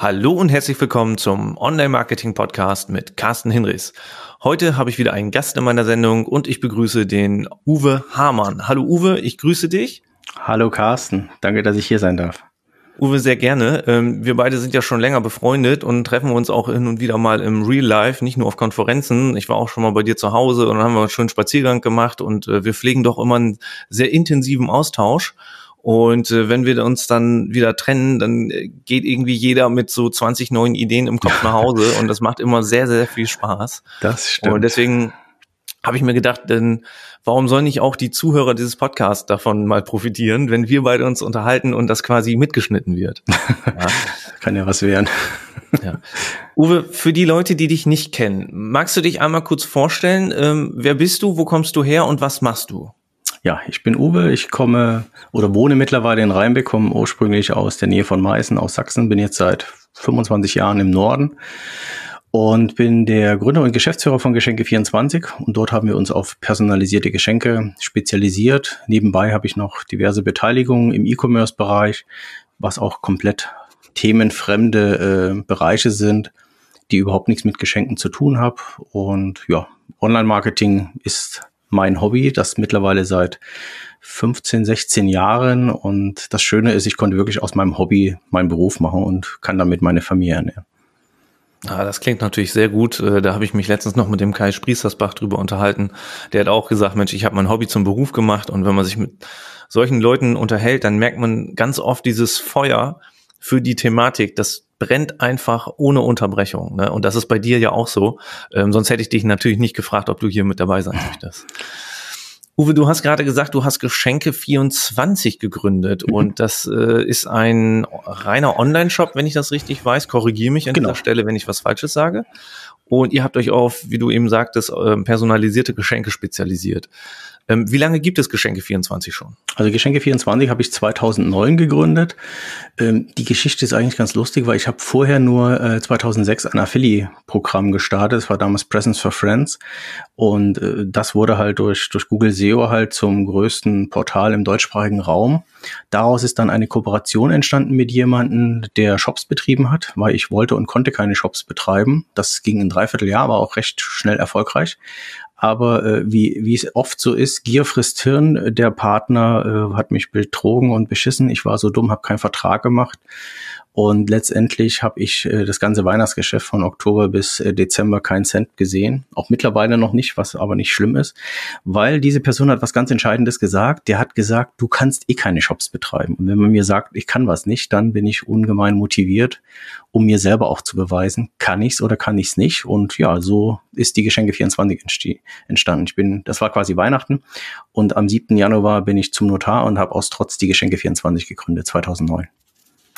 Hallo und herzlich willkommen zum Online-Marketing-Podcast mit Carsten Hinrichs. Heute habe ich wieder einen Gast in meiner Sendung und ich begrüße den Uwe Hamann. Hallo Uwe, ich grüße dich. Hallo Carsten, danke, dass ich hier sein darf. Uwe, sehr gerne. Ähm, wir beide sind ja schon länger befreundet und treffen uns auch hin und wieder mal im Real Life, nicht nur auf Konferenzen. Ich war auch schon mal bei dir zu Hause und dann haben wir einen schönen Spaziergang gemacht und äh, wir pflegen doch immer einen sehr intensiven Austausch. Und äh, wenn wir uns dann wieder trennen, dann äh, geht irgendwie jeder mit so 20 neuen Ideen im Kopf nach Hause und das macht immer sehr, sehr viel Spaß. Das stimmt. Und deswegen habe ich mir gedacht, denn warum sollen nicht auch die Zuhörer dieses Podcasts davon mal profitieren, wenn wir beide uns unterhalten und das quasi mitgeschnitten wird? Ja. Kann ja was werden. Ja. Uwe, für die Leute, die dich nicht kennen, magst du dich einmal kurz vorstellen? Ähm, wer bist du, wo kommst du her und was machst du? Ja, ich bin Uwe, ich komme oder wohne mittlerweile in Rheinbeck, komme ursprünglich aus der Nähe von Meißen, aus Sachsen, bin jetzt seit 25 Jahren im Norden und bin der Gründer und Geschäftsführer von Geschenke24 und dort haben wir uns auf personalisierte Geschenke spezialisiert. Nebenbei habe ich noch diverse Beteiligungen im E-Commerce-Bereich, was auch komplett themenfremde äh, Bereiche sind, die überhaupt nichts mit Geschenken zu tun haben. Und ja, Online-Marketing ist mein Hobby, das mittlerweile seit 15, 16 Jahren. Und das Schöne ist, ich konnte wirklich aus meinem Hobby meinen Beruf machen und kann damit meine Familie ernähren. Ah, das klingt natürlich sehr gut. Äh, da habe ich mich letztens noch mit dem Kai Spriestersbach drüber unterhalten. Der hat auch gesagt, Mensch, ich habe mein Hobby zum Beruf gemacht und wenn man sich mit solchen Leuten unterhält, dann merkt man ganz oft dieses Feuer für die Thematik. Das brennt einfach ohne Unterbrechung. Ne? Und das ist bei dir ja auch so. Ähm, sonst hätte ich dich natürlich nicht gefragt, ob du hier mit dabei sein möchtest. Uwe, du hast gerade gesagt, du hast Geschenke 24 gegründet mhm. und das äh, ist ein reiner Online-Shop, wenn ich das richtig weiß. Korrigiere mich an genau. dieser Stelle, wenn ich was Falsches sage. Und ihr habt euch auf, wie du eben sagtest, ähm, personalisierte Geschenke spezialisiert. Ähm, wie lange gibt es Geschenke 24 schon? Also Geschenke 24 habe ich 2009 gegründet. Ähm, die Geschichte ist eigentlich ganz lustig, weil ich habe vorher nur äh, 2006 ein Affiliate-Programm gestartet. Das war damals Presence for Friends. Und äh, das wurde halt durch, durch Google SEO halt zum größten Portal im deutschsprachigen Raum. Daraus ist dann eine Kooperation entstanden mit jemandem, der Shops betrieben hat, weil ich wollte und konnte keine Shops betreiben. Das ging ein Dreivierteljahr, war auch recht schnell erfolgreich. Aber äh, wie, wie es oft so ist, Gier frisst Hirn. Der Partner äh, hat mich betrogen und beschissen. Ich war so dumm, habe keinen Vertrag gemacht. Und letztendlich habe ich äh, das ganze Weihnachtsgeschäft von Oktober bis äh, Dezember keinen Cent gesehen. Auch mittlerweile noch nicht, was aber nicht schlimm ist, weil diese Person hat was ganz Entscheidendes gesagt. Der hat gesagt, du kannst eh keine Shops betreiben. Und wenn man mir sagt, ich kann was nicht, dann bin ich ungemein motiviert, um mir selber auch zu beweisen, kann ich's oder kann ich's nicht. Und ja, so ist die Geschenke 24 entstanden. Ich bin, das war quasi Weihnachten. Und am 7. Januar bin ich zum Notar und habe aus Trotz die Geschenke 24 gegründet, 2009.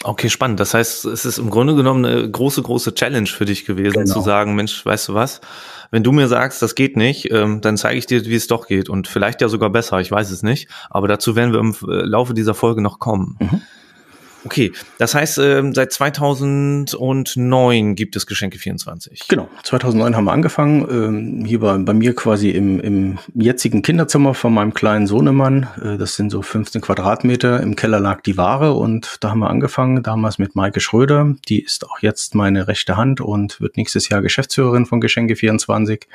Okay, spannend. Das heißt, es ist im Grunde genommen eine große, große Challenge für dich gewesen, genau. zu sagen, Mensch, weißt du was? Wenn du mir sagst, das geht nicht, ähm, dann zeige ich dir, wie es doch geht. Und vielleicht ja sogar besser, ich weiß es nicht. Aber dazu werden wir im äh, Laufe dieser Folge noch kommen. Mhm. Okay, das heißt, ähm, seit 2009 gibt es Geschenke 24. Genau, 2009 haben wir angefangen. Ähm, hier war bei mir quasi im, im jetzigen Kinderzimmer von meinem kleinen Sohnemann. Äh, das sind so 15 Quadratmeter. Im Keller lag die Ware und da haben wir angefangen, damals mit Maike Schröder. Die ist auch jetzt meine rechte Hand und wird nächstes Jahr Geschäftsführerin von Geschenke 24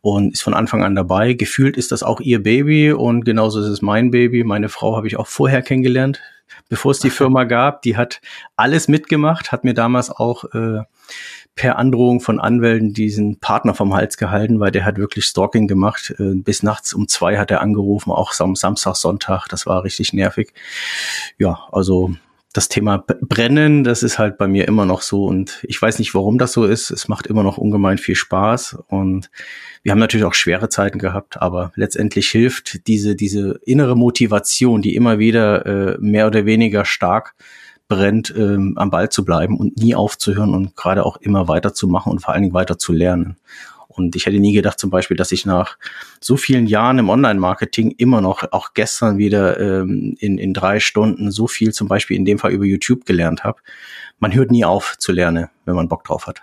und ist von Anfang an dabei. Gefühlt ist das auch ihr Baby und genauso ist es mein Baby. Meine Frau habe ich auch vorher kennengelernt bevor es die Firma gab. Die hat alles mitgemacht, hat mir damals auch äh, per Androhung von Anwälten diesen Partner vom Hals gehalten, weil der hat wirklich Stalking gemacht. Äh, bis nachts um zwei hat er angerufen, auch Sam Samstag, Sonntag. Das war richtig nervig. Ja, also das Thema Brennen, das ist halt bei mir immer noch so und ich weiß nicht, warum das so ist. Es macht immer noch ungemein viel Spaß und wir haben natürlich auch schwere Zeiten gehabt, aber letztendlich hilft diese, diese innere Motivation, die immer wieder äh, mehr oder weniger stark brennt, ähm, am Ball zu bleiben und nie aufzuhören und gerade auch immer weiterzumachen und vor allen Dingen weiter zu lernen. Und ich hätte nie gedacht zum Beispiel, dass ich nach so vielen Jahren im Online-Marketing immer noch, auch gestern wieder ähm, in, in drei Stunden so viel zum Beispiel in dem Fall über YouTube gelernt habe. Man hört nie auf zu lernen, wenn man Bock drauf hat.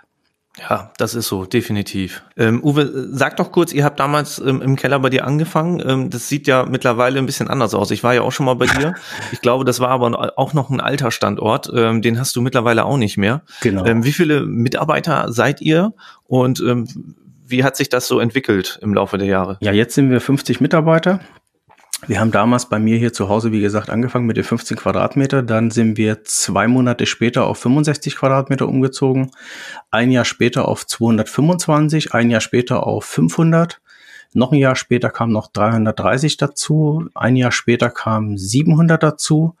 Ja, das ist so, definitiv. Ähm, Uwe, sag doch kurz, ihr habt damals ähm, im Keller bei dir angefangen. Ähm, das sieht ja mittlerweile ein bisschen anders aus. Ich war ja auch schon mal bei dir. Ich glaube, das war aber auch noch ein alter Standort. Ähm, den hast du mittlerweile auch nicht mehr. Genau. Ähm, wie viele Mitarbeiter seid ihr und ähm, wie hat sich das so entwickelt im Laufe der Jahre? Ja, jetzt sind wir 50 Mitarbeiter. Wir haben damals bei mir hier zu Hause, wie gesagt, angefangen mit den 15 Quadratmeter. Dann sind wir zwei Monate später auf 65 Quadratmeter umgezogen. Ein Jahr später auf 225, ein Jahr später auf 500. Noch ein Jahr später kam noch 330 dazu. Ein Jahr später kam 700 dazu.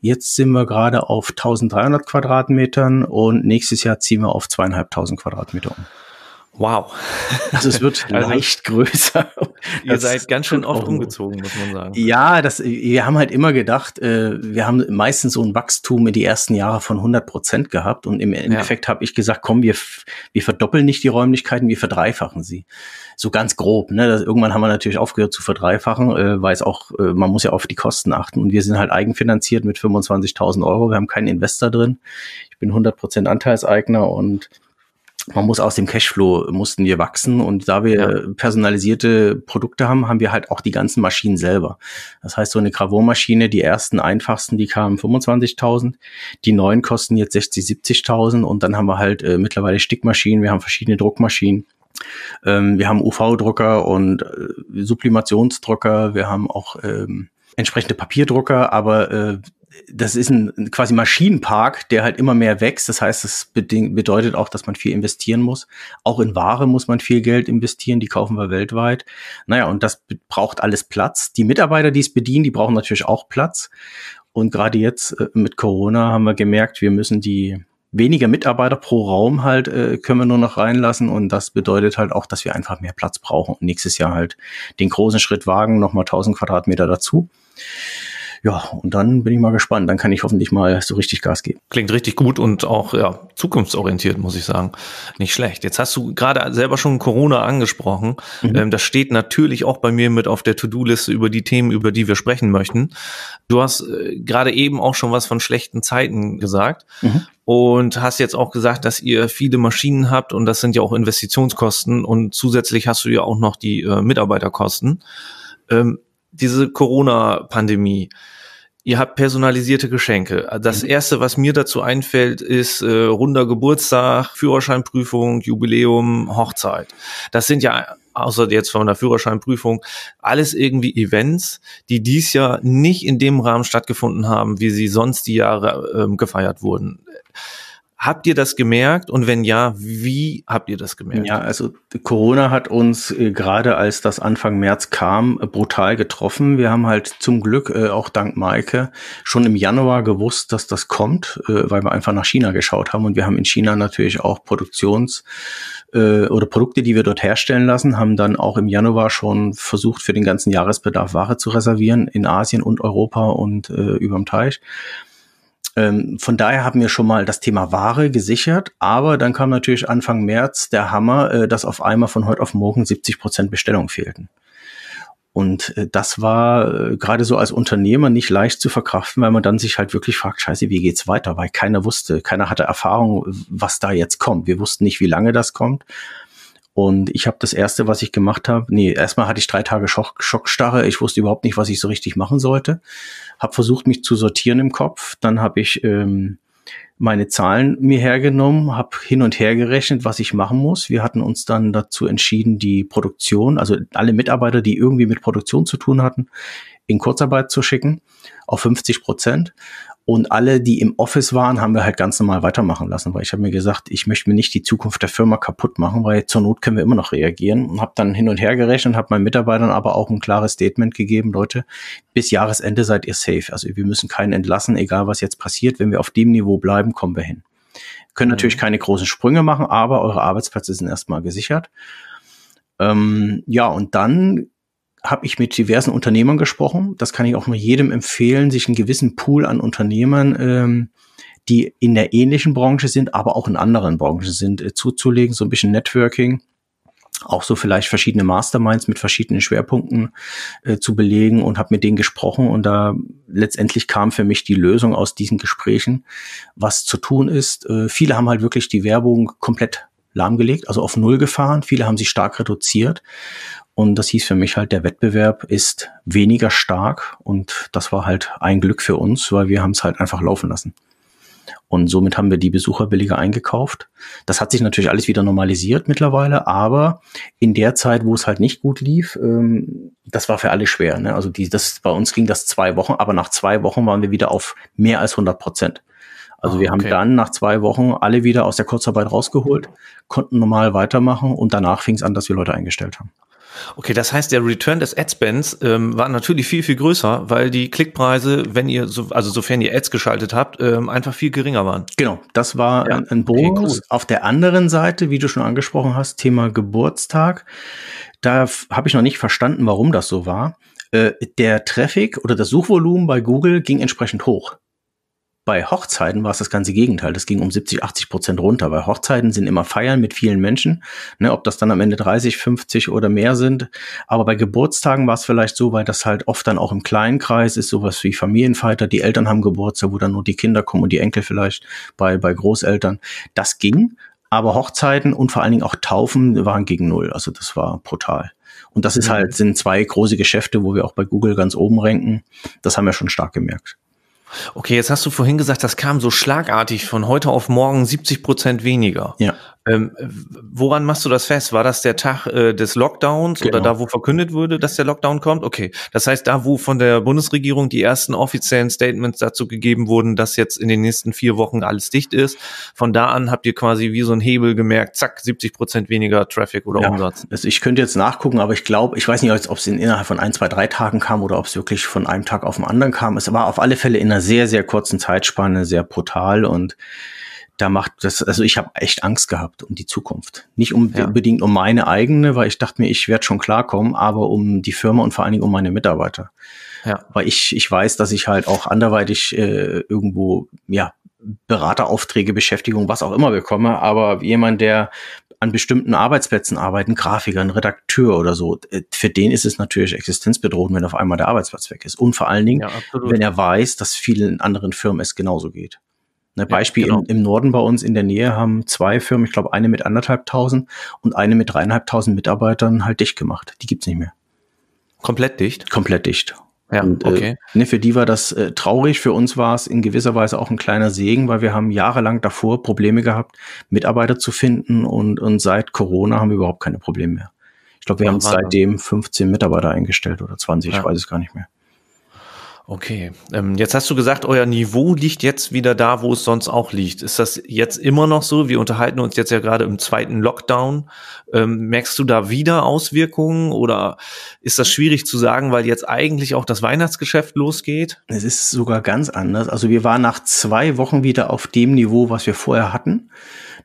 Jetzt sind wir gerade auf 1300 Quadratmetern und nächstes Jahr ziehen wir auf zweieinhalbtausend Quadratmeter um. Wow. Also es wird also, leicht größer. Ihr seid ganz schön oft umgezogen, muss man sagen. Ja, das, wir haben halt immer gedacht, äh, wir haben meistens so ein Wachstum in die ersten Jahre von 100 Prozent gehabt und im Endeffekt ja. habe ich gesagt, komm, wir, wir verdoppeln nicht die Räumlichkeiten, wir verdreifachen sie. So ganz grob. Ne? Das, irgendwann haben wir natürlich aufgehört zu verdreifachen, äh, weil es auch, äh, man muss ja auf die Kosten achten und wir sind halt eigenfinanziert mit 25.000 Euro. Wir haben keinen Investor drin. Ich bin 100 Prozent Anteilseigner und man muss aus dem Cashflow mussten wir wachsen und da wir ja. personalisierte Produkte haben, haben wir halt auch die ganzen Maschinen selber. Das heißt, so eine Gravurmaschine, die ersten einfachsten, die kamen 25.000, die neuen kosten jetzt 60, 70.000 und dann haben wir halt äh, mittlerweile Stickmaschinen, wir haben verschiedene Druckmaschinen. Ähm, wir haben UV-Drucker und äh, Sublimationsdrucker, wir haben auch ähm, entsprechende Papierdrucker, aber äh, das ist ein quasi Maschinenpark, der halt immer mehr wächst. Das heißt, das bedeutet auch, dass man viel investieren muss. Auch in Ware muss man viel Geld investieren. Die kaufen wir weltweit. Naja, und das braucht alles Platz. Die Mitarbeiter, die es bedienen, die brauchen natürlich auch Platz. Und gerade jetzt äh, mit Corona haben wir gemerkt, wir müssen die weniger Mitarbeiter pro Raum halt äh, können wir nur noch reinlassen und das bedeutet halt auch, dass wir einfach mehr Platz brauchen und nächstes Jahr halt den großen Schritt wagen, nochmal 1000 Quadratmeter dazu. Ja, und dann bin ich mal gespannt. Dann kann ich hoffentlich mal so richtig Gas geben. Klingt richtig gut und auch ja, zukunftsorientiert, muss ich sagen. Nicht schlecht. Jetzt hast du gerade selber schon Corona angesprochen. Mhm. Ähm, das steht natürlich auch bei mir mit auf der To-Do-Liste über die Themen, über die wir sprechen möchten. Du hast äh, gerade eben auch schon was von schlechten Zeiten gesagt. Mhm. Und hast jetzt auch gesagt, dass ihr viele Maschinen habt und das sind ja auch Investitionskosten und zusätzlich hast du ja auch noch die äh, Mitarbeiterkosten. Ähm, diese Corona-Pandemie, ihr habt personalisierte Geschenke. Das mhm. erste, was mir dazu einfällt, ist äh, runder Geburtstag, Führerscheinprüfung, Jubiläum, Hochzeit. Das sind ja außer jetzt von der Führerscheinprüfung alles irgendwie Events, die dies Jahr nicht in dem Rahmen stattgefunden haben, wie sie sonst die Jahre ähm, gefeiert wurden. Habt ihr das gemerkt? Und wenn ja, wie habt ihr das gemerkt? Ja, also Corona hat uns äh, gerade als das Anfang März kam, äh, brutal getroffen. Wir haben halt zum Glück, äh, auch dank Maike, schon im Januar gewusst, dass das kommt, äh, weil wir einfach nach China geschaut haben. Und wir haben in China natürlich auch Produktions- äh, oder Produkte, die wir dort herstellen lassen, haben dann auch im Januar schon versucht, für den ganzen Jahresbedarf Ware zu reservieren in Asien und Europa und äh, überm Teich. Ähm, von daher haben wir schon mal das Thema Ware gesichert, aber dann kam natürlich Anfang März der Hammer, äh, dass auf einmal von heute auf morgen 70 Prozent Bestellung fehlten. Und äh, das war äh, gerade so als Unternehmer nicht leicht zu verkraften, weil man dann sich halt wirklich fragt, scheiße, wie geht's weiter? Weil keiner wusste, keiner hatte Erfahrung, was da jetzt kommt. Wir wussten nicht, wie lange das kommt. Und ich habe das erste, was ich gemacht habe, nee, erstmal hatte ich drei Tage Schock, Schockstarre. Ich wusste überhaupt nicht, was ich so richtig machen sollte. Habe versucht, mich zu sortieren im Kopf. Dann habe ich ähm, meine Zahlen mir hergenommen, habe hin und her gerechnet, was ich machen muss. Wir hatten uns dann dazu entschieden, die Produktion, also alle Mitarbeiter, die irgendwie mit Produktion zu tun hatten, in Kurzarbeit zu schicken auf 50 Prozent. Und alle, die im Office waren, haben wir halt ganz normal weitermachen lassen, weil ich habe mir gesagt, ich möchte mir nicht die Zukunft der Firma kaputt machen, weil zur Not können wir immer noch reagieren. Und habe dann hin und her gerechnet, habe meinen Mitarbeitern aber auch ein klares Statement gegeben, Leute, bis Jahresende seid ihr safe. Also wir müssen keinen entlassen, egal was jetzt passiert. Wenn wir auf dem Niveau bleiben, kommen wir hin. Können mhm. natürlich keine großen Sprünge machen, aber eure Arbeitsplätze sind erstmal gesichert. Ähm, ja, und dann habe ich mit diversen Unternehmern gesprochen. Das kann ich auch nur jedem empfehlen, sich einen gewissen Pool an Unternehmern, ähm, die in der ähnlichen Branche sind, aber auch in anderen Branchen sind, äh, zuzulegen, so ein bisschen Networking. Auch so vielleicht verschiedene Masterminds mit verschiedenen Schwerpunkten äh, zu belegen und habe mit denen gesprochen und da letztendlich kam für mich die Lösung aus diesen Gesprächen, was zu tun ist. Äh, viele haben halt wirklich die Werbung komplett lahmgelegt, also auf Null gefahren. Viele haben sich stark reduziert. Und das hieß für mich halt, der Wettbewerb ist weniger stark. Und das war halt ein Glück für uns, weil wir haben es halt einfach laufen lassen. Und somit haben wir die Besucher billiger eingekauft. Das hat sich natürlich alles wieder normalisiert mittlerweile, aber in der Zeit, wo es halt nicht gut lief, ähm, das war für alle schwer. Ne? Also die, das, bei uns ging das zwei Wochen, aber nach zwei Wochen waren wir wieder auf mehr als 100 Prozent. Also oh, wir haben dann nach zwei Wochen alle wieder aus der Kurzarbeit rausgeholt, konnten normal weitermachen und danach fing es an, dass wir Leute eingestellt haben. Okay, das heißt, der Return des Adspends ähm, war natürlich viel, viel größer, weil die Klickpreise, wenn ihr, so, also sofern ihr Ads geschaltet habt, ähm, einfach viel geringer waren. Genau, das war ja. ein, ein Bonus. Okay, cool. Auf der anderen Seite, wie du schon angesprochen hast, Thema Geburtstag, da habe ich noch nicht verstanden, warum das so war. Äh, der Traffic oder das Suchvolumen bei Google ging entsprechend hoch. Bei Hochzeiten war es das ganze Gegenteil. Das ging um 70, 80 Prozent runter, weil Hochzeiten sind immer Feiern mit vielen Menschen. Ne, ob das dann am Ende 30, 50 oder mehr sind. Aber bei Geburtstagen war es vielleicht so, weil das halt oft dann auch im kleinen Kreis ist, sowas wie Familienfeiter. Die Eltern haben Geburtstag, wo dann nur die Kinder kommen und die Enkel vielleicht bei, bei Großeltern. Das ging. Aber Hochzeiten und vor allen Dingen auch Taufen waren gegen Null. Also das war brutal. Und das ist mhm. halt, sind zwei große Geschäfte, wo wir auch bei Google ganz oben ranken. Das haben wir schon stark gemerkt. Okay, jetzt hast du vorhin gesagt, das kam so schlagartig von heute auf morgen 70 Prozent weniger. Ja. Ähm, woran machst du das fest? War das der Tag äh, des Lockdowns genau. oder da, wo verkündet wurde, dass der Lockdown kommt? Okay, das heißt, da, wo von der Bundesregierung die ersten offiziellen Statements dazu gegeben wurden, dass jetzt in den nächsten vier Wochen alles dicht ist, von da an habt ihr quasi wie so ein Hebel gemerkt, zack, 70 Prozent weniger Traffic oder ja. Umsatz. Also ich könnte jetzt nachgucken, aber ich glaube, ich weiß nicht, ob es innerhalb von ein, zwei, drei Tagen kam oder ob es wirklich von einem Tag auf den anderen kam. Es war auf alle Fälle in einer sehr, sehr kurzen Zeitspanne sehr brutal und da macht das, also ich habe echt Angst gehabt um die Zukunft. Nicht um, ja. unbedingt um meine eigene, weil ich dachte mir, ich werde schon klarkommen, aber um die Firma und vor allen Dingen um meine Mitarbeiter. Ja. Weil ich, ich weiß, dass ich halt auch anderweitig äh, irgendwo, ja, Berateraufträge, Beschäftigung, was auch immer bekomme, aber jemand, der an bestimmten Arbeitsplätzen arbeitet, ein Grafiker, ein Redakteur oder so, äh, für den ist es natürlich existenzbedrohend, wenn auf einmal der Arbeitsplatz weg ist. Und vor allen Dingen, ja, wenn er weiß, dass vielen anderen Firmen es genauso geht. Ne, Beispiel ja, genau. im, im, Norden bei uns in der Nähe haben zwei Firmen, ich glaube eine mit anderthalbtausend und eine mit dreieinhalbtausend Mitarbeitern halt dicht gemacht. Die gibt's nicht mehr. Komplett dicht? Komplett dicht. Ja, und, äh, okay. Äh, ne, für die war das äh, traurig. Für uns war es in gewisser Weise auch ein kleiner Segen, weil wir haben jahrelang davor Probleme gehabt, Mitarbeiter zu finden und, und seit Corona haben wir überhaupt keine Probleme mehr. Ich glaube, wir ja, haben seitdem 15 Mitarbeiter eingestellt oder 20, ja. ich weiß es gar nicht mehr. Okay, ähm, jetzt hast du gesagt, euer Niveau liegt jetzt wieder da, wo es sonst auch liegt. Ist das jetzt immer noch so? Wir unterhalten uns jetzt ja gerade im zweiten Lockdown. Ähm, merkst du da wieder Auswirkungen oder ist das schwierig zu sagen, weil jetzt eigentlich auch das Weihnachtsgeschäft losgeht? Es ist sogar ganz anders. Also wir waren nach zwei Wochen wieder auf dem Niveau, was wir vorher hatten.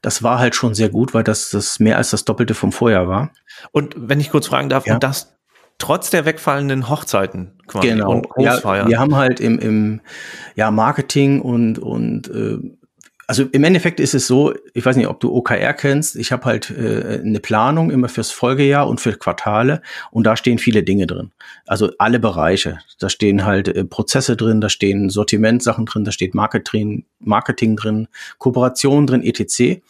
Das war halt schon sehr gut, weil das, das mehr als das Doppelte vom Vorjahr war. Und wenn ich kurz fragen darf, ja. und das trotz der wegfallenden Hochzeiten quasi genau. und Großfeiern. Ja, wir haben halt im, im ja, Marketing und, und äh, also im Endeffekt ist es so, ich weiß nicht, ob du OKR kennst, ich habe halt äh, eine Planung immer fürs Folgejahr und für Quartale und da stehen viele Dinge drin. Also alle Bereiche. Da stehen halt äh, Prozesse drin, da stehen Sortimentsachen drin, da steht Marketing, Marketing drin, Kooperation drin, etc.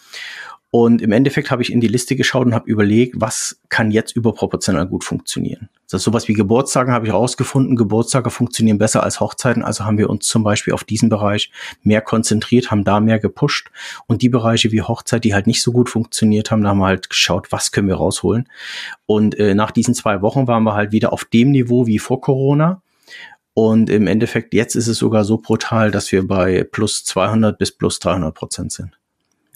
Und im Endeffekt habe ich in die Liste geschaut und habe überlegt, was kann jetzt überproportional gut funktionieren. Das ist sowas wie Geburtstage habe ich herausgefunden. Geburtstage funktionieren besser als Hochzeiten. Also haben wir uns zum Beispiel auf diesen Bereich mehr konzentriert, haben da mehr gepusht. Und die Bereiche wie Hochzeit, die halt nicht so gut funktioniert haben, da haben wir halt geschaut, was können wir rausholen. Und äh, nach diesen zwei Wochen waren wir halt wieder auf dem Niveau wie vor Corona. Und im Endeffekt, jetzt ist es sogar so brutal, dass wir bei plus 200 bis plus 300 Prozent sind.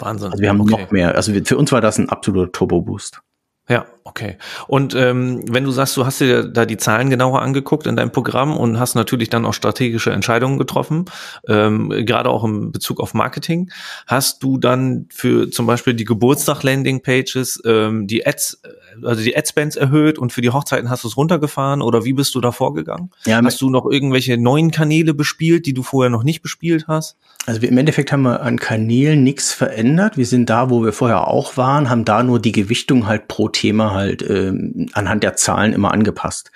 Wahnsinn. Also wir haben okay. noch mehr. Also für uns war das ein absoluter Turbo-Boost. Ja, okay. Und ähm, wenn du sagst, du hast dir da die Zahlen genauer angeguckt in deinem Programm und hast natürlich dann auch strategische Entscheidungen getroffen, ähm, gerade auch im Bezug auf Marketing, hast du dann für zum Beispiel die Geburtstag-Landing-Pages ähm, die Ads, also die Adspends erhöht und für die Hochzeiten hast du es runtergefahren oder wie bist du da vorgegangen? Ja, hast du noch irgendwelche neuen Kanäle bespielt, die du vorher noch nicht bespielt hast? Also im Endeffekt haben wir an Kanälen nichts verändert. Wir sind da, wo wir vorher auch waren, haben da nur die Gewichtung halt pro Thema halt ähm, anhand der Zahlen immer angepasst.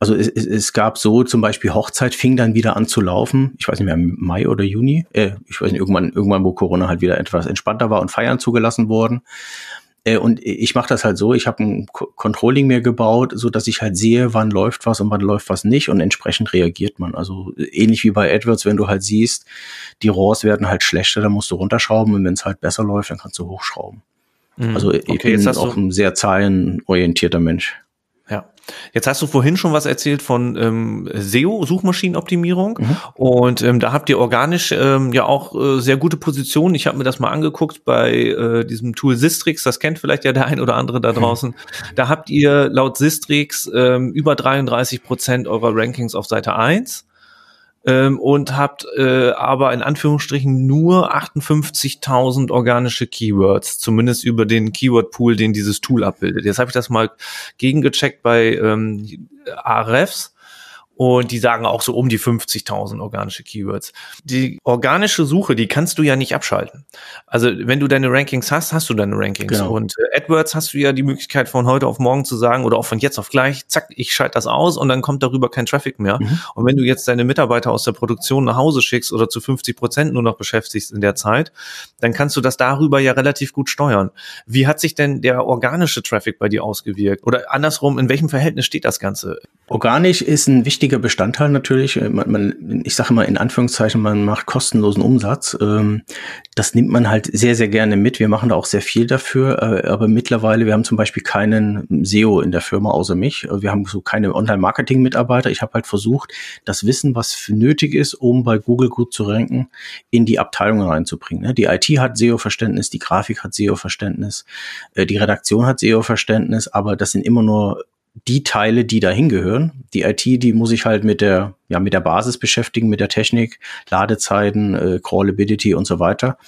Also es, es gab so zum Beispiel Hochzeit fing dann wieder an zu laufen. Ich weiß nicht mehr, im Mai oder Juni. Äh, ich weiß nicht, irgendwann, irgendwann, wo Corona halt wieder etwas entspannter war und Feiern zugelassen wurden. Äh, und ich mache das halt so, ich habe ein Controlling mir gebaut, so dass ich halt sehe, wann läuft was und wann läuft was nicht und entsprechend reagiert man. Also ähnlich wie bei AdWords, wenn du halt siehst, die RAWs werden halt schlechter, dann musst du runterschrauben und wenn es halt besser läuft, dann kannst du hochschrauben. Mhm. Also ich okay, bin auch ein sehr zahlenorientierter Mensch. Ja. Jetzt hast du vorhin schon was erzählt von ähm, SEO, Suchmaschinenoptimierung. Mhm. Und ähm, da habt ihr organisch ähm, ja auch äh, sehr gute Positionen. Ich habe mir das mal angeguckt bei äh, diesem Tool Sistrix. Das kennt vielleicht ja der ein oder andere da mhm. draußen. Mhm. Da habt ihr laut Sistrix ähm, über 33 Prozent eurer Rankings auf Seite 1 ähm, und habt äh, aber in Anführungsstrichen nur 58.000 organische Keywords, zumindest über den Keyword-Pool, den dieses Tool abbildet. Jetzt habe ich das mal gegengecheckt bei ähm, Ahrefs und die sagen auch so um die 50.000 organische Keywords. Die organische Suche, die kannst du ja nicht abschalten. Also wenn du deine Rankings hast, hast du deine Rankings. Genau. Und äh, AdWords hast du ja die Möglichkeit von heute auf morgen zu sagen oder auch von jetzt auf gleich, zack, ich schalte das aus und dann kommt darüber kein Traffic mehr. Mhm. Und wenn du jetzt deine Mitarbeiter aus der Produktion nach Hause schickst oder zu 50 Prozent nur noch beschäftigst in der Zeit, dann kannst du das darüber ja relativ gut steuern. Wie hat sich denn der organische Traffic bei dir ausgewirkt? Oder andersrum, in welchem Verhältnis steht das Ganze? Organisch ist ein wichtiger wichtiger Bestandteil natürlich. Äh, man, man, ich sage immer in Anführungszeichen, man macht kostenlosen Umsatz. Ähm, das nimmt man halt sehr, sehr gerne mit. Wir machen da auch sehr viel dafür. Äh, aber mittlerweile, wir haben zum Beispiel keinen SEO in der Firma außer mich. Wir haben so keine Online-Marketing-Mitarbeiter. Ich habe halt versucht, das Wissen, was nötig ist, um bei Google gut zu ranken, in die Abteilungen reinzubringen. Ne? Die IT hat SEO-Verständnis, die Grafik hat SEO-Verständnis, äh, die Redaktion hat SEO-Verständnis, aber das sind immer nur die Teile, die da hingehören. Die IT, die muss ich halt mit der, ja, mit der Basis beschäftigen, mit der Technik, Ladezeiten, äh, Crawlability und so weiter.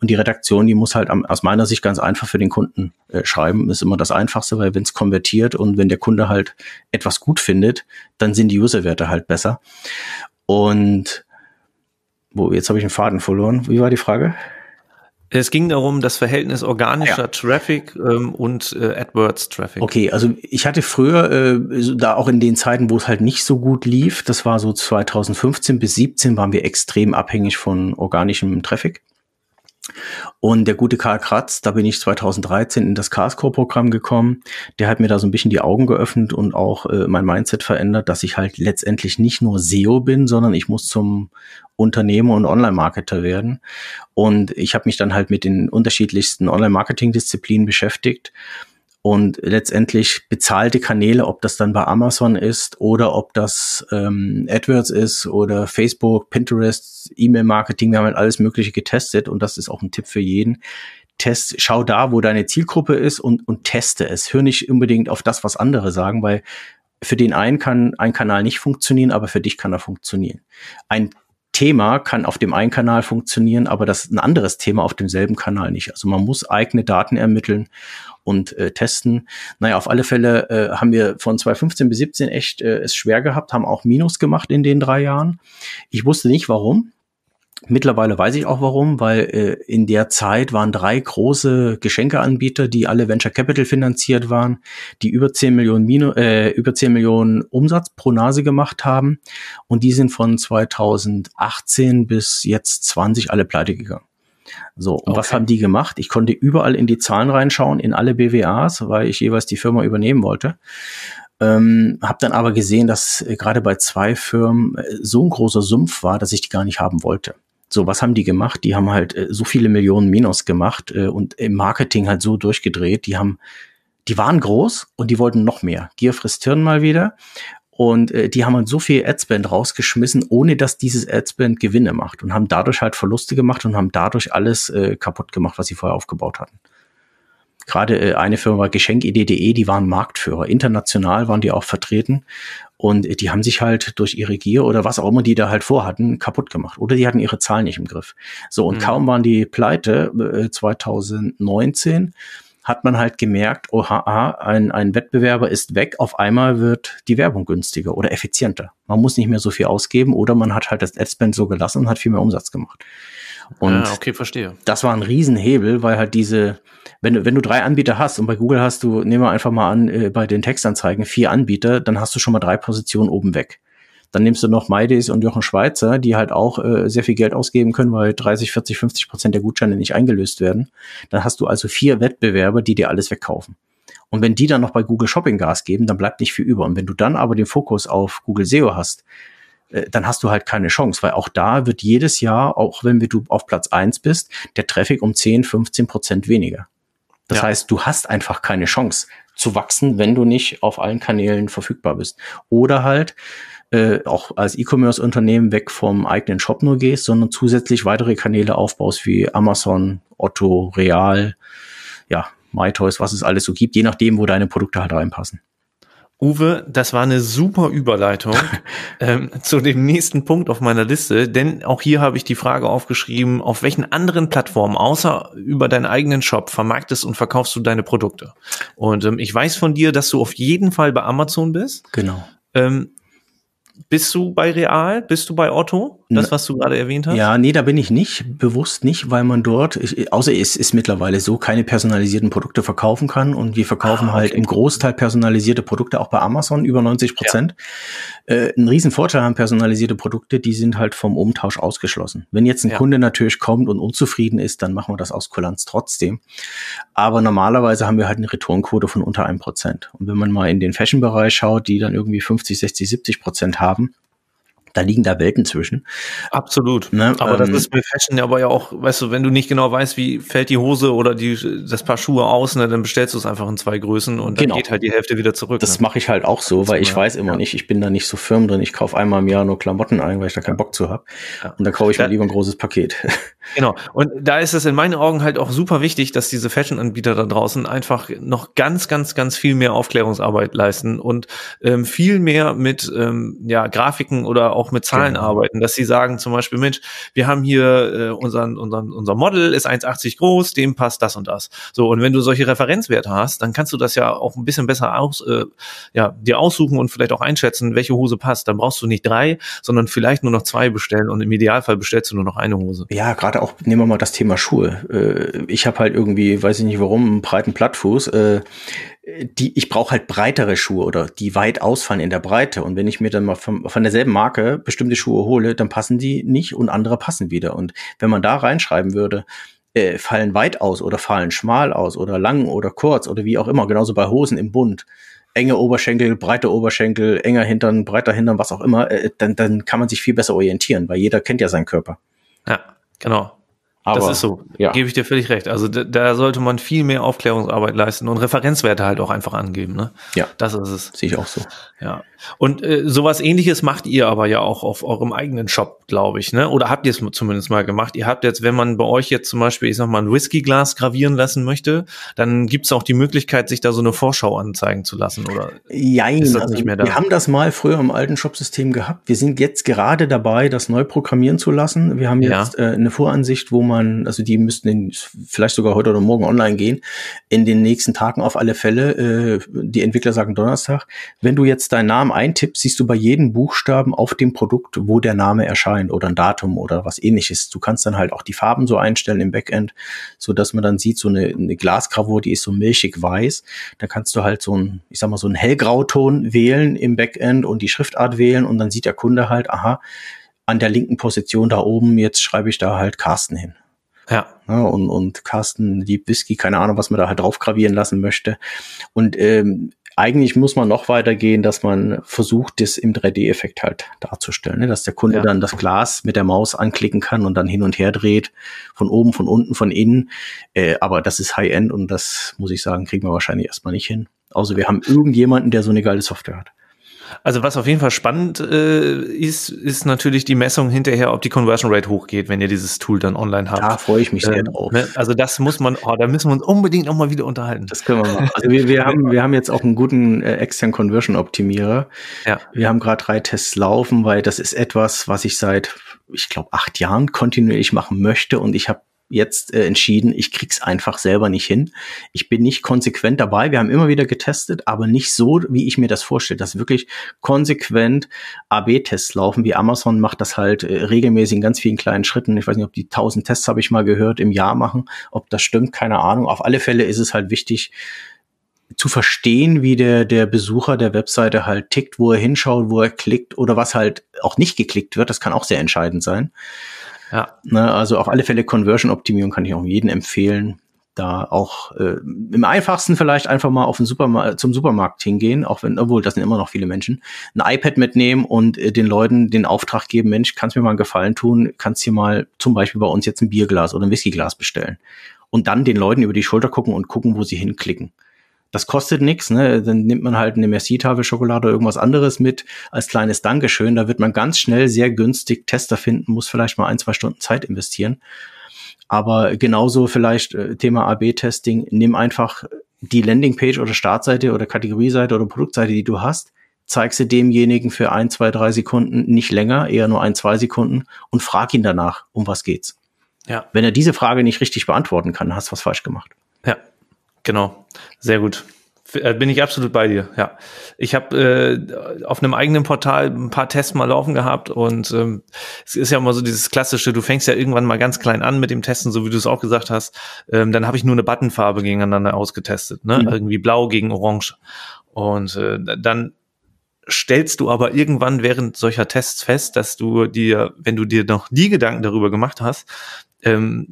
Und die Redaktion, die muss halt am, aus meiner Sicht ganz einfach für den Kunden äh, schreiben. ist immer das Einfachste, weil wenn es konvertiert und wenn der Kunde halt etwas gut findet, dann sind die Userwerte halt besser. Und wo, jetzt habe ich einen Faden verloren. Wie war die Frage? Es ging darum, das Verhältnis organischer ja. Traffic ähm, und äh, AdWords Traffic. Okay, also ich hatte früher, äh, da auch in den Zeiten, wo es halt nicht so gut lief, das war so 2015 bis 17, waren wir extrem abhängig von organischem Traffic. Und der gute Karl Kratz, da bin ich 2013 in das Carscore-Programm gekommen. Der hat mir da so ein bisschen die Augen geöffnet und auch äh, mein Mindset verändert, dass ich halt letztendlich nicht nur SEO bin, sondern ich muss zum Unternehmer und Online-Marketer werden. Und ich habe mich dann halt mit den unterschiedlichsten Online-Marketing-Disziplinen beschäftigt und letztendlich bezahlte Kanäle, ob das dann bei Amazon ist oder ob das ähm, AdWords ist oder Facebook, Pinterest, E-Mail-Marketing, wir haben halt alles Mögliche getestet und das ist auch ein Tipp für jeden. Test, schau da, wo deine Zielgruppe ist und, und teste es. Hör nicht unbedingt auf das, was andere sagen, weil für den einen kann ein Kanal nicht funktionieren, aber für dich kann er funktionieren. Ein Thema kann auf dem einen Kanal funktionieren, aber das ist ein anderes Thema auf demselben Kanal nicht. Also man muss eigene Daten ermitteln und äh, testen. Naja, auf alle Fälle äh, haben wir von 2015 bis 17 echt äh, es schwer gehabt, haben auch Minus gemacht in den drei Jahren. Ich wusste nicht warum. Mittlerweile weiß ich auch warum, weil äh, in der Zeit waren drei große Geschenkeanbieter, die alle Venture Capital finanziert waren, die über 10 Millionen Minu äh, über 10 Millionen Umsatz pro Nase gemacht haben und die sind von 2018 bis jetzt 20 alle pleite gegangen. So, und okay. was haben die gemacht? Ich konnte überall in die Zahlen reinschauen, in alle BWAs, weil ich jeweils die Firma übernehmen wollte. Ähm, habe dann aber gesehen, dass äh, gerade bei zwei Firmen äh, so ein großer Sumpf war, dass ich die gar nicht haben wollte. So, was haben die gemacht? Die haben halt äh, so viele Millionen Minus gemacht äh, und im Marketing halt so durchgedreht. Die haben, die waren groß und die wollten noch mehr. Gier frisst Hirn mal wieder. Und äh, die haben halt so viel Adspend rausgeschmissen, ohne dass dieses Adspend Gewinne macht und haben dadurch halt Verluste gemacht und haben dadurch alles äh, kaputt gemacht, was sie vorher aufgebaut hatten. Gerade äh, eine Firma Geschenkidee.de, die waren Marktführer. International waren die auch vertreten und die haben sich halt durch ihre Gier oder was auch immer die da halt vorhatten, kaputt gemacht. Oder die hatten ihre Zahlen nicht im Griff. So, und mhm. kaum waren die pleite, äh, 2019, hat man halt gemerkt, oha, ein, ein Wettbewerber ist weg, auf einmal wird die Werbung günstiger oder effizienter. Man muss nicht mehr so viel ausgeben oder man hat halt das Adspend so gelassen und hat viel mehr Umsatz gemacht. Und ah, okay, verstehe. Das war ein Riesenhebel, weil halt diese, wenn du, wenn du drei Anbieter hast und bei Google hast du, nehmen wir einfach mal an, äh, bei den Textanzeigen vier Anbieter, dann hast du schon mal drei Positionen oben weg. Dann nimmst du noch MyDays und Jochen Schweizer, die halt auch äh, sehr viel Geld ausgeben können, weil 30, 40, 50 Prozent der Gutscheine nicht eingelöst werden. Dann hast du also vier Wettbewerber, die dir alles wegkaufen. Und wenn die dann noch bei Google Shopping Gas geben, dann bleibt nicht viel über. Und wenn du dann aber den Fokus auf Google SEO hast, äh, dann hast du halt keine Chance, weil auch da wird jedes Jahr, auch wenn du auf Platz eins bist, der Traffic um 10, 15 Prozent weniger. Das ja. heißt, du hast einfach keine Chance zu wachsen, wenn du nicht auf allen Kanälen verfügbar bist. Oder halt äh, auch als E-Commerce-Unternehmen weg vom eigenen Shop nur gehst, sondern zusätzlich weitere Kanäle aufbaust wie Amazon, Otto, Real, ja, MyToys, was es alles so gibt, je nachdem, wo deine Produkte halt reinpassen. Uwe, das war eine super Überleitung ähm, zu dem nächsten Punkt auf meiner Liste, denn auch hier habe ich die Frage aufgeschrieben, auf welchen anderen Plattformen außer über deinen eigenen Shop vermarktest und verkaufst du deine Produkte? Und ähm, ich weiß von dir, dass du auf jeden Fall bei Amazon bist. Genau. Ähm, bist du bei Real? Bist du bei Otto? Das, was du gerade erwähnt hast? Ja, nee, da bin ich nicht, bewusst nicht, weil man dort, ich, außer es ist mittlerweile so, keine personalisierten Produkte verkaufen kann und wir verkaufen ah, okay. halt im Großteil personalisierte Produkte auch bei Amazon, über 90 Prozent. Ja. Äh, ein Riesenvorteil haben personalisierte Produkte, die sind halt vom Umtausch ausgeschlossen. Wenn jetzt ein ja. Kunde natürlich kommt und unzufrieden ist, dann machen wir das aus Kulanz trotzdem. Aber normalerweise haben wir halt eine Returnquote von unter einem Prozent. Und wenn man mal in den Fashion-Bereich schaut, die dann irgendwie 50, 60, 70 Prozent haben, da liegen da Welten zwischen. Absolut. Ne? Aber ähm, das ist bei Fashion aber ja auch, weißt du, wenn du nicht genau weißt, wie fällt die Hose oder die, das Paar Schuhe aus, ne, dann bestellst du es einfach in zwei Größen und dann genau. geht halt die Hälfte wieder zurück. Das ne? mache ich halt auch so, weil ich weiß immer ja. nicht, ich bin da nicht so firm drin, ich kaufe einmal im Jahr nur Klamotten ein, weil ich da keinen Bock zu habe. Ja. Und dann kaufe ich mir lieber ein großes Paket. Genau. Und da ist es in meinen Augen halt auch super wichtig, dass diese Fashion-Anbieter da draußen einfach noch ganz, ganz, ganz viel mehr Aufklärungsarbeit leisten und ähm, viel mehr mit ähm, ja, Grafiken oder auch mit Zahlen genau. arbeiten, dass sie sagen zum Beispiel, Mensch, wir haben hier äh, unseren, unseren, unser Model ist 1,80 groß, dem passt das und das. So, und wenn du solche Referenzwerte hast, dann kannst du das ja auch ein bisschen besser aus, äh, ja, dir aussuchen und vielleicht auch einschätzen, welche Hose passt. Dann brauchst du nicht drei, sondern vielleicht nur noch zwei bestellen und im Idealfall bestellst du nur noch eine Hose. Ja, gerade auch, nehmen wir mal das Thema Schuhe. Äh, ich habe halt irgendwie, weiß ich nicht warum, einen breiten Plattfuß. Äh, die, ich brauche halt breitere Schuhe oder die weit ausfallen in der Breite. Und wenn ich mir dann mal von, von derselben Marke bestimmte Schuhe hole, dann passen die nicht und andere passen wieder. Und wenn man da reinschreiben würde, äh, fallen weit aus oder fallen schmal aus oder lang oder kurz oder wie auch immer, genauso bei Hosen im Bund, enge Oberschenkel, breite Oberschenkel, enger Hintern, breiter Hintern, was auch immer, äh, dann, dann kann man sich viel besser orientieren, weil jeder kennt ja seinen Körper. Ja, genau. Aber, das ist so. Ja. Gebe ich dir völlig recht. Also da, da, sollte man viel mehr Aufklärungsarbeit leisten und Referenzwerte halt auch einfach angeben. Ne? Ja. Das ist es. Sehe ich auch so. Ja. Und äh, sowas ähnliches macht ihr aber ja auch auf eurem eigenen Shop, glaube ich, ne? Oder habt ihr es zumindest mal gemacht? Ihr habt jetzt, wenn man bei euch jetzt zum Beispiel, ich sag mal, ein Whiskyglas gravieren lassen möchte, dann gibt's auch die Möglichkeit, sich da so eine Vorschau anzeigen zu lassen, oder? Jein, ist das also nicht mehr da? wir haben das mal früher im alten Shopsystem gehabt. Wir sind jetzt gerade dabei, das neu programmieren zu lassen. Wir haben jetzt ja. äh, eine Voransicht, wo man, also die müssten in, vielleicht sogar heute oder morgen online gehen, in den nächsten Tagen auf alle Fälle. Äh, die Entwickler sagen Donnerstag. Wenn du jetzt deinen Namen eintippst, siehst du bei jedem Buchstaben auf dem Produkt, wo der Name erscheint oder ein Datum oder was ähnliches. Du kannst dann halt auch die Farben so einstellen im Backend, so dass man dann sieht, so eine, eine Glasgravur, die ist so milchig weiß. Da kannst du halt so ein, ich sag mal, so einen hellgrauton wählen im Backend und die Schriftart wählen und dann sieht der Kunde halt, aha, an der linken Position da oben, jetzt schreibe ich da halt Carsten hin. Ja. ja. und, und Carsten, die Whisky, keine Ahnung, was man da halt drauf gravieren lassen möchte. Und ähm, eigentlich muss man noch weitergehen, dass man versucht, das im 3D-Effekt halt darzustellen, ne? dass der Kunde ja. dann das Glas mit der Maus anklicken kann und dann hin und her dreht, von oben, von unten, von innen. Äh, aber das ist High-End und das muss ich sagen, kriegen wir wahrscheinlich erstmal nicht hin. Außer wir haben irgendjemanden, der so eine geile Software hat. Also was auf jeden Fall spannend äh, ist, ist natürlich die Messung hinterher, ob die Conversion Rate hochgeht, wenn ihr dieses Tool dann online habt. Da freue ich mich sehr ähm, drauf. Ne? Also das muss man, oh, da müssen wir uns unbedingt noch mal wieder unterhalten. Das können wir machen. Also wir, wir haben, wir haben jetzt auch einen guten äh, externen Conversion Optimierer. Ja. Wir haben gerade drei Tests laufen, weil das ist etwas, was ich seit, ich glaube, acht Jahren kontinuierlich machen möchte und ich habe jetzt äh, entschieden, ich krieg's einfach selber nicht hin. Ich bin nicht konsequent dabei. Wir haben immer wieder getestet, aber nicht so, wie ich mir das vorstelle, dass wirklich konsequent AB-Tests laufen. Wie Amazon macht das halt äh, regelmäßig in ganz vielen kleinen Schritten. Ich weiß nicht, ob die 1000 Tests habe ich mal gehört im Jahr machen. Ob das stimmt, keine Ahnung. Auf alle Fälle ist es halt wichtig, zu verstehen, wie der, der Besucher der Webseite halt tickt, wo er hinschaut, wo er klickt oder was halt auch nicht geklickt wird. Das kann auch sehr entscheidend sein. Ja. Ne, also auf alle Fälle Conversion-Optimierung kann ich auch jedem empfehlen. Da auch äh, im einfachsten vielleicht einfach mal auf den Supermarkt, zum Supermarkt hingehen, auch wenn, obwohl das sind immer noch viele Menschen, ein iPad mitnehmen und äh, den Leuten den Auftrag geben, Mensch, kannst mir mal einen Gefallen tun, kannst hier mal zum Beispiel bei uns jetzt ein Bierglas oder ein Whiskyglas bestellen. Und dann den Leuten über die Schulter gucken und gucken, wo sie hinklicken. Das kostet nichts, ne? Dann nimmt man halt eine Merci-Tafel Schokolade oder irgendwas anderes mit als kleines Dankeschön. Da wird man ganz schnell sehr günstig Tester finden, muss vielleicht mal ein, zwei Stunden Zeit investieren. Aber genauso vielleicht äh, Thema AB-Testing, nimm einfach die Landingpage oder Startseite oder Kategorieseite oder Produktseite, die du hast, zeig sie demjenigen für ein, zwei, drei Sekunden, nicht länger, eher nur ein, zwei Sekunden und frag ihn danach, um was geht's. Ja. Wenn er diese Frage nicht richtig beantworten kann, hast du was falsch gemacht. Ja, Genau, sehr gut. Äh, bin ich absolut bei dir, ja. Ich habe äh, auf einem eigenen Portal ein paar Tests mal laufen gehabt und ähm, es ist ja immer so dieses klassische, du fängst ja irgendwann mal ganz klein an mit dem Testen, so wie du es auch gesagt hast. Ähm, dann habe ich nur eine Buttonfarbe gegeneinander ausgetestet, ne? Mhm. Irgendwie blau gegen orange. Und äh, dann stellst du aber irgendwann während solcher Tests fest, dass du dir, wenn du dir noch die Gedanken darüber gemacht hast, ähm,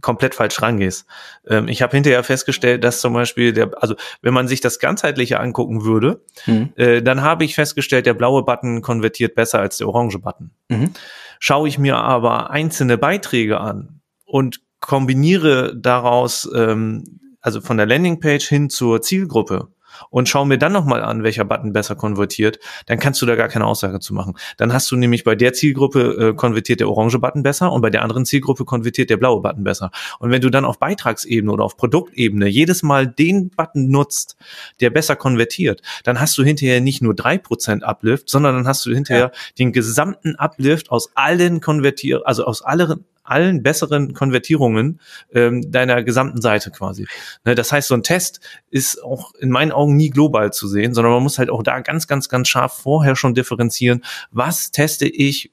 komplett falsch rangehst. Ähm, ich habe hinterher festgestellt, dass zum Beispiel der, also wenn man sich das ganzheitliche angucken würde, mhm. äh, dann habe ich festgestellt, der blaue Button konvertiert besser als der orange Button. Mhm. Schaue ich mir aber einzelne Beiträge an und kombiniere daraus ähm, also von der Landingpage hin zur Zielgruppe, und schau mir dann nochmal an, welcher Button besser konvertiert, dann kannst du da gar keine Aussage zu machen. Dann hast du nämlich bei der Zielgruppe äh, konvertiert der orange Button besser und bei der anderen Zielgruppe konvertiert der blaue Button besser. Und wenn du dann auf Beitragsebene oder auf Produktebene jedes Mal den Button nutzt, der besser konvertiert, dann hast du hinterher nicht nur drei Prozent Uplift, sondern dann hast du hinterher ja. den gesamten Uplift aus allen konvertier, also aus allen allen besseren Konvertierungen ähm, deiner gesamten Seite quasi. Ne, das heißt, so ein Test ist auch in meinen Augen nie global zu sehen, sondern man muss halt auch da ganz, ganz, ganz scharf vorher schon differenzieren, was teste ich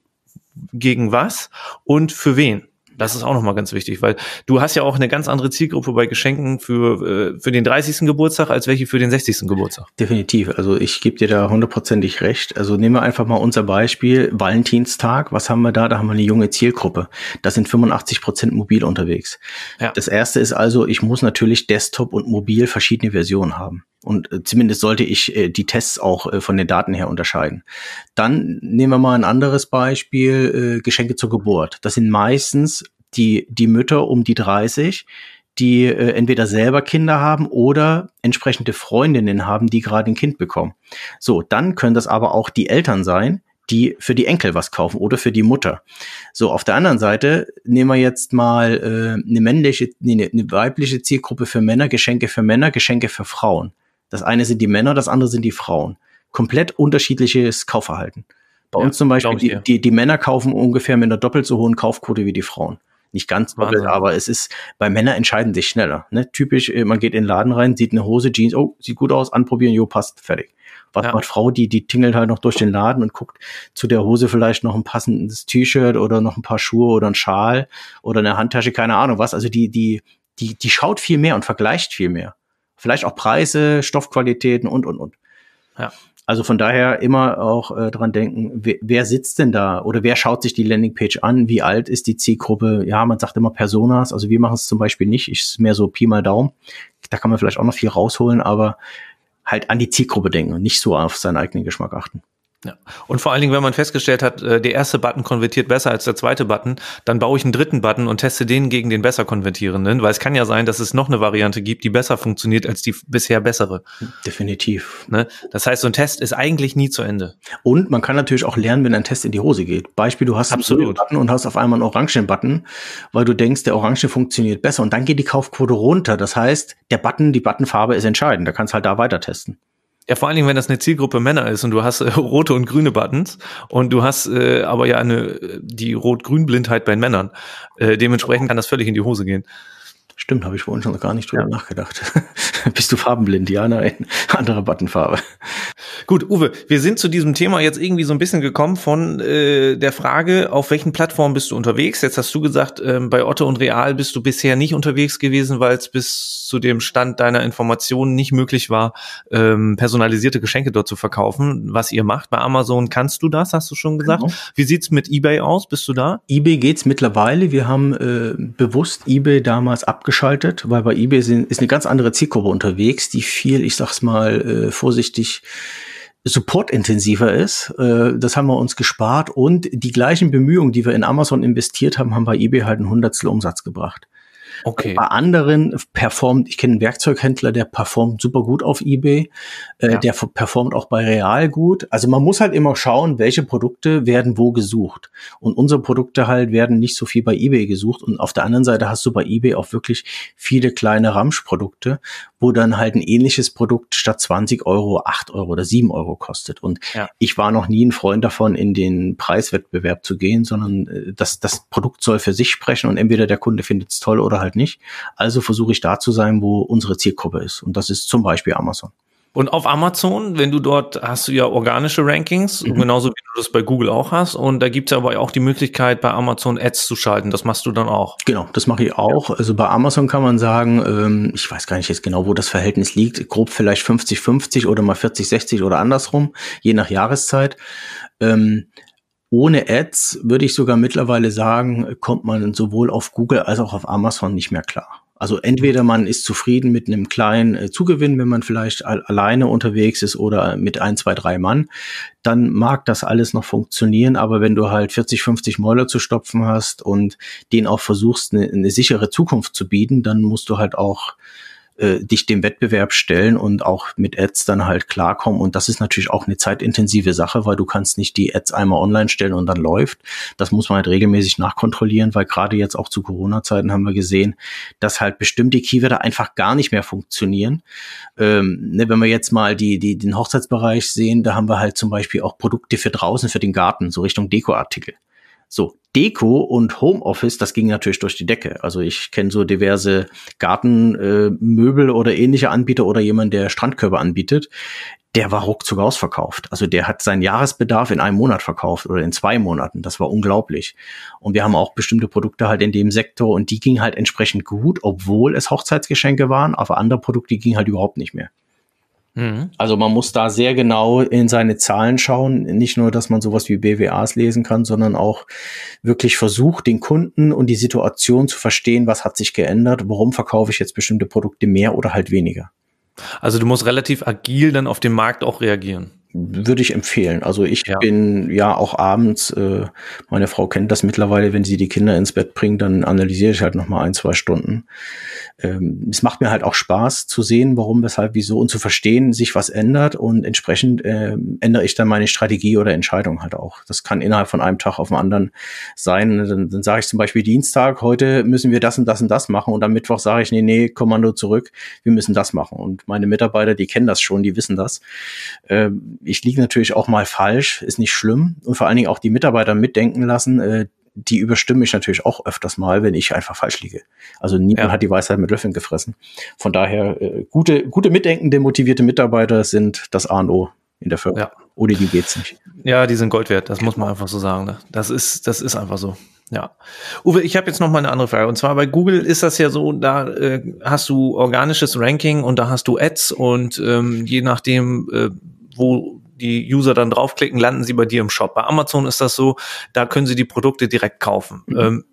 gegen was und für wen. Das ist auch nochmal ganz wichtig, weil du hast ja auch eine ganz andere Zielgruppe bei Geschenken für, äh, für den 30. Geburtstag als welche für den 60. Geburtstag. Definitiv. Also ich gebe dir da hundertprozentig recht. Also nehmen wir einfach mal unser Beispiel, Valentinstag. Was haben wir da? Da haben wir eine junge Zielgruppe. Da sind 85 Prozent mobil unterwegs. Ja. Das erste ist also, ich muss natürlich Desktop und mobil verschiedene Versionen haben. Und äh, zumindest sollte ich äh, die Tests auch äh, von den Daten her unterscheiden. Dann nehmen wir mal ein anderes Beispiel, äh, Geschenke zur Geburt. Das sind meistens die, die Mütter um die 30, die äh, entweder selber Kinder haben oder entsprechende Freundinnen haben, die gerade ein Kind bekommen. So, dann können das aber auch die Eltern sein, die für die Enkel was kaufen oder für die Mutter. So, auf der anderen Seite nehmen wir jetzt mal äh, eine männliche, nee, eine weibliche Zielgruppe für Männer, Geschenke für Männer, Geschenke für Frauen. Das eine sind die Männer, das andere sind die Frauen. Komplett unterschiedliches Kaufverhalten. Bei ja, uns zum Beispiel, die, die, die Männer kaufen ungefähr mit einer doppelt so hohen Kaufquote wie die Frauen. Nicht ganz doppelt, aber es ist, bei Männern entscheiden sich schneller. Ne? Typisch, äh, man geht in den Laden rein, sieht eine Hose, Jeans, oh, sieht gut aus, anprobieren, jo, passt, fertig. Was ja. macht Frau, die, die tingelt halt noch durch den Laden und guckt zu der Hose vielleicht noch ein passendes T-Shirt oder noch ein paar Schuhe oder ein Schal oder eine Handtasche, keine Ahnung was. Also die, die, die, die schaut viel mehr und vergleicht viel mehr. Vielleicht auch Preise, Stoffqualitäten und, und, und. Ja. Also von daher immer auch äh, dran denken, wer, wer sitzt denn da oder wer schaut sich die Landingpage an? Wie alt ist die Zielgruppe? Ja, man sagt immer Personas. Also wir machen es zum Beispiel nicht. Ich ist mehr so Pi mal Daumen. Da kann man vielleicht auch noch viel rausholen, aber halt an die Zielgruppe denken und nicht so auf seinen eigenen Geschmack achten. Ja. Und vor allen Dingen, wenn man festgestellt hat, äh, der erste Button konvertiert besser als der zweite Button, dann baue ich einen dritten Button und teste den gegen den besser konvertierenden, weil es kann ja sein, dass es noch eine Variante gibt, die besser funktioniert als die bisher bessere. Definitiv. Ne? Das heißt, so ein Test ist eigentlich nie zu Ende. Und man kann natürlich auch lernen, wenn ein Test in die Hose geht. Beispiel, du hast Absolut. einen Button und hast auf einmal einen orangen Button, weil du denkst, der orange funktioniert besser und dann geht die Kaufquote runter. Das heißt, der Button, die Buttonfarbe ist entscheidend. Da kannst halt da weiter testen. Ja, vor allen Dingen, wenn das eine Zielgruppe Männer ist und du hast äh, rote und grüne Buttons und du hast äh, aber ja eine die Rot-Grün-Blindheit bei den Männern. Äh, dementsprechend kann das völlig in die Hose gehen. Stimmt, habe ich vorhin schon gar nicht drüber ja. nachgedacht. Bist du farbenblind? Ja, nein. Andere Buttonfarbe. Gut, Uwe, wir sind zu diesem Thema jetzt irgendwie so ein bisschen gekommen von äh, der Frage, auf welchen Plattformen bist du unterwegs? Jetzt hast du gesagt, ähm, bei Otto und Real bist du bisher nicht unterwegs gewesen, weil es bis zu dem Stand deiner Informationen nicht möglich war, ähm, personalisierte Geschenke dort zu verkaufen. Was ihr macht bei Amazon, kannst du das, hast du schon gesagt? Genau. Wie sieht's mit eBay aus? Bist du da? eBay geht's mittlerweile. Wir haben äh, bewusst eBay damals abgeschaltet, weil bei eBay sind, ist eine ganz andere Zielgruppe unterwegs, die viel, ich sag's mal äh, vorsichtig, supportintensiver ist. Äh, das haben wir uns gespart und die gleichen Bemühungen, die wir in Amazon investiert haben, haben bei eBay halt ein Hundertstel Umsatz gebracht. Okay. Bei anderen performt, ich kenne einen Werkzeughändler, der performt super gut auf eBay, äh, ja. der performt auch bei Real gut. Also man muss halt immer schauen, welche Produkte werden wo gesucht. Und unsere Produkte halt werden nicht so viel bei eBay gesucht. Und auf der anderen Seite hast du bei eBay auch wirklich viele kleine Ramsch-Produkte, wo dann halt ein ähnliches Produkt statt 20 Euro 8 Euro oder 7 Euro kostet. Und ja. ich war noch nie ein Freund davon, in den Preiswettbewerb zu gehen, sondern äh, das, das Produkt soll für sich sprechen und entweder der Kunde findet es toll oder halt nicht. Also versuche ich da zu sein, wo unsere Zielgruppe ist. Und das ist zum Beispiel Amazon. Und auf Amazon, wenn du dort hast du ja organische Rankings, mhm. genauso wie du das bei Google auch hast. Und da gibt es aber auch die Möglichkeit, bei Amazon Ads zu schalten. Das machst du dann auch. Genau, das mache ich auch. Ja. Also bei Amazon kann man sagen, ähm, ich weiß gar nicht jetzt genau, wo das Verhältnis liegt, grob vielleicht 50-50 oder mal 40-60 oder andersrum, je nach Jahreszeit. Ähm, ohne Ads würde ich sogar mittlerweile sagen, kommt man sowohl auf Google als auch auf Amazon nicht mehr klar. Also entweder man ist zufrieden mit einem kleinen äh, Zugewinn, wenn man vielleicht alleine unterwegs ist oder mit ein, zwei, drei Mann, dann mag das alles noch funktionieren. Aber wenn du halt 40, 50 Mäuler zu stopfen hast und den auch versuchst, eine, eine sichere Zukunft zu bieten, dann musst du halt auch äh, dich dem Wettbewerb stellen und auch mit Ads dann halt klarkommen. Und das ist natürlich auch eine zeitintensive Sache, weil du kannst nicht die Ads einmal online stellen und dann läuft. Das muss man halt regelmäßig nachkontrollieren, weil gerade jetzt auch zu Corona-Zeiten haben wir gesehen, dass halt bestimmte Keywörter einfach gar nicht mehr funktionieren. Ähm, ne, wenn wir jetzt mal die, die, den Hochzeitsbereich sehen, da haben wir halt zum Beispiel auch Produkte für draußen, für den Garten, so Richtung Dekoartikel. So, Deko und Homeoffice, das ging natürlich durch die Decke. Also ich kenne so diverse Gartenmöbel äh, oder ähnliche Anbieter oder jemand, der Strandkörper anbietet. Der war ruckzuck ausverkauft. Also der hat seinen Jahresbedarf in einem Monat verkauft oder in zwei Monaten. Das war unglaublich. Und wir haben auch bestimmte Produkte halt in dem Sektor und die gingen halt entsprechend gut, obwohl es Hochzeitsgeschenke waren. Aber andere Produkte gingen halt überhaupt nicht mehr. Mhm. Also man muss da sehr genau in seine Zahlen schauen. Nicht nur, dass man sowas wie BWAs lesen kann, sondern auch wirklich versucht, den Kunden und die Situation zu verstehen, was hat sich geändert, warum verkaufe ich jetzt bestimmte Produkte mehr oder halt weniger. Also du musst relativ agil dann auf den Markt auch reagieren würde ich empfehlen. Also ich ja. bin ja auch abends, äh, meine Frau kennt das mittlerweile, wenn sie die Kinder ins Bett bringt, dann analysiere ich halt noch mal ein, zwei Stunden. Ähm, es macht mir halt auch Spaß zu sehen, warum, weshalb, wieso und zu verstehen, sich was ändert und entsprechend äh, ändere ich dann meine Strategie oder Entscheidung halt auch. Das kann innerhalb von einem Tag auf den anderen sein. Dann, dann sage ich zum Beispiel Dienstag, heute müssen wir das und das und das machen und am Mittwoch sage ich, nee, nee, Kommando zurück, wir müssen das machen. Und meine Mitarbeiter, die kennen das schon, die wissen das. Ähm, ich liege natürlich auch mal falsch, ist nicht schlimm. Und vor allen Dingen auch die Mitarbeiter mitdenken lassen, äh, die überstimme ich natürlich auch öfters mal, wenn ich einfach falsch liege. Also niemand ja. hat die Weisheit mit Löffeln gefressen. Von daher, äh, gute, gute mitdenkende, motivierte Mitarbeiter sind das A und O in der Firma. Ja. Ohne die geht's nicht. Ja, die sind Gold wert, das muss man einfach so sagen. Ne? Das ist, das ist einfach so. Ja. Uwe, ich habe jetzt noch mal eine andere Frage. Und zwar bei Google ist das ja so, da äh, hast du organisches Ranking und da hast du Ads und ähm, je nachdem, äh, wo die User dann draufklicken, landen sie bei dir im Shop. Bei Amazon ist das so, da können sie die Produkte direkt kaufen. Mhm. Ähm,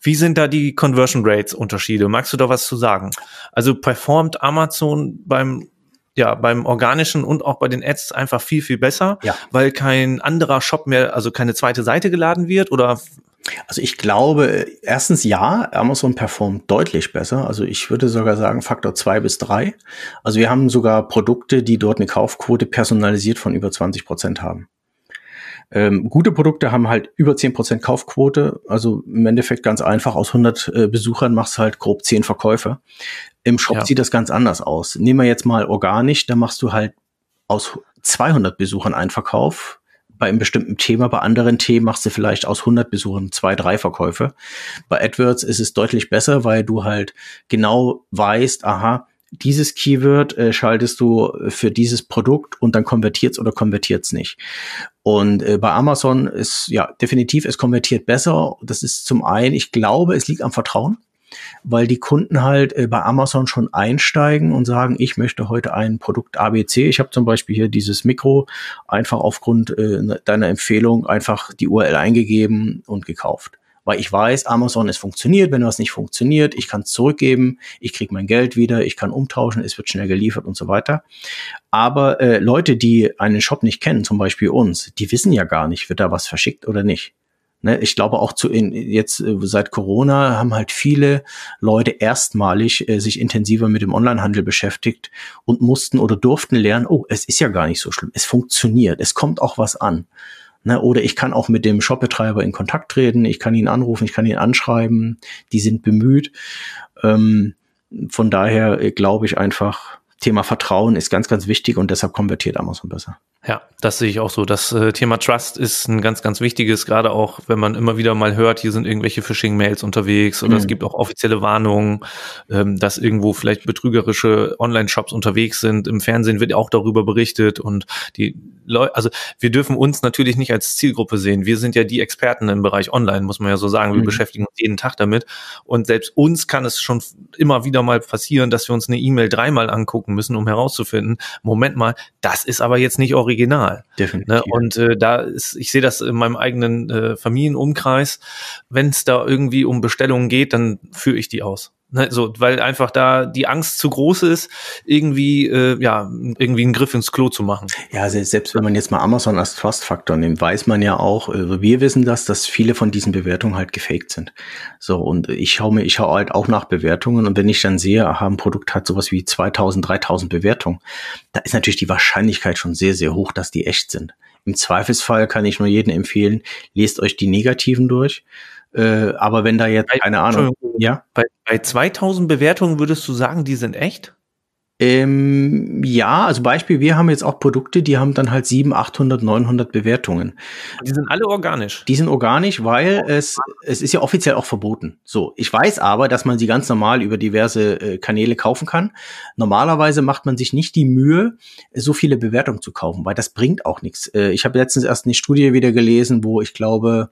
wie sind da die Conversion Rates Unterschiede? Magst du da was zu sagen? Also performt Amazon beim ja, beim organischen und auch bei den Ads einfach viel, viel besser, ja. weil kein anderer Shop mehr, also keine zweite Seite geladen wird oder also ich glaube, erstens ja, Amazon performt deutlich besser. Also ich würde sogar sagen Faktor zwei bis drei. Also wir haben sogar Produkte, die dort eine Kaufquote personalisiert von über 20 Prozent haben. Ähm, gute Produkte haben halt über 10 Prozent Kaufquote. Also im Endeffekt ganz einfach, aus 100 äh, Besuchern machst du halt grob 10 Verkäufe. Im Shop ja. sieht das ganz anders aus. Nehmen wir jetzt mal organisch, da machst du halt aus 200 Besuchern einen Verkauf bei einem bestimmten Thema. Bei anderen Themen machst du vielleicht aus 100 Besuchern zwei, drei Verkäufe. Bei AdWords ist es deutlich besser, weil du halt genau weißt, aha, dieses Keyword äh, schaltest du für dieses Produkt und dann konvertiert's oder konvertiert's nicht. Und äh, bei Amazon ist ja definitiv, es konvertiert besser. Das ist zum einen, ich glaube, es liegt am Vertrauen weil die Kunden halt äh, bei Amazon schon einsteigen und sagen, ich möchte heute ein Produkt ABC. Ich habe zum Beispiel hier dieses Mikro einfach aufgrund äh, deiner Empfehlung einfach die URL eingegeben und gekauft. Weil ich weiß, Amazon, es funktioniert. Wenn was nicht funktioniert, ich kann es zurückgeben, ich kriege mein Geld wieder, ich kann umtauschen, es wird schnell geliefert und so weiter. Aber äh, Leute, die einen Shop nicht kennen, zum Beispiel uns, die wissen ja gar nicht, wird da was verschickt oder nicht. Ne, ich glaube auch zu in, jetzt äh, seit Corona haben halt viele Leute erstmalig äh, sich intensiver mit dem Onlinehandel beschäftigt und mussten oder durften lernen, oh, es ist ja gar nicht so schlimm, es funktioniert, es kommt auch was an. Ne, oder ich kann auch mit dem Shopbetreiber in Kontakt treten, ich kann ihn anrufen, ich kann ihn anschreiben, die sind bemüht. Ähm, von daher äh, glaube ich einfach, Thema Vertrauen ist ganz, ganz wichtig und deshalb konvertiert Amazon besser. Ja, das sehe ich auch so. Das äh, Thema Trust ist ein ganz, ganz wichtiges, gerade auch, wenn man immer wieder mal hört, hier sind irgendwelche Phishing-Mails unterwegs oder mhm. es gibt auch offizielle Warnungen, ähm, dass irgendwo vielleicht betrügerische Online-Shops unterwegs sind. Im Fernsehen wird auch darüber berichtet und die Leute, also wir dürfen uns natürlich nicht als Zielgruppe sehen. Wir sind ja die Experten im Bereich Online, muss man ja so sagen. Wir mhm. beschäftigen uns jeden Tag damit und selbst uns kann es schon immer wieder mal passieren, dass wir uns eine E-Mail dreimal angucken müssen, um herauszufinden, Moment mal, das ist aber jetzt nicht original original. Definitiv. Ne? Und äh, da ist, ich sehe das in meinem eigenen äh, Familienumkreis, wenn es da irgendwie um Bestellungen geht, dann führe ich die aus. Ne, so, weil einfach da die Angst zu groß ist, irgendwie, äh, ja, irgendwie einen Griff ins Klo zu machen. Ja, selbst wenn man jetzt mal Amazon als Trust-Faktor nimmt, weiß man ja auch, äh, wir wissen das, dass viele von diesen Bewertungen halt gefaked sind. So, und ich schaue mir, ich schaue halt auch nach Bewertungen und wenn ich dann sehe, aha, ein Produkt hat sowas wie 2000, 3000 Bewertungen, da ist natürlich die Wahrscheinlichkeit schon sehr, sehr hoch, dass die echt sind. Im Zweifelsfall kann ich nur jedem empfehlen, lest euch die negativen durch äh, aber wenn da jetzt, bei, keine Ahnung, ja. Bei, bei 2000 Bewertungen würdest du sagen, die sind echt? Ähm, ja, also Beispiel, wir haben jetzt auch Produkte, die haben dann halt 700, 800, 900 Bewertungen. Die sind alle organisch. Die sind organisch, weil es, es ist ja offiziell auch verboten. So, ich weiß aber, dass man sie ganz normal über diverse äh, Kanäle kaufen kann. Normalerweise macht man sich nicht die Mühe, so viele Bewertungen zu kaufen, weil das bringt auch nichts. Äh, ich habe letztens erst eine Studie wieder gelesen, wo ich glaube,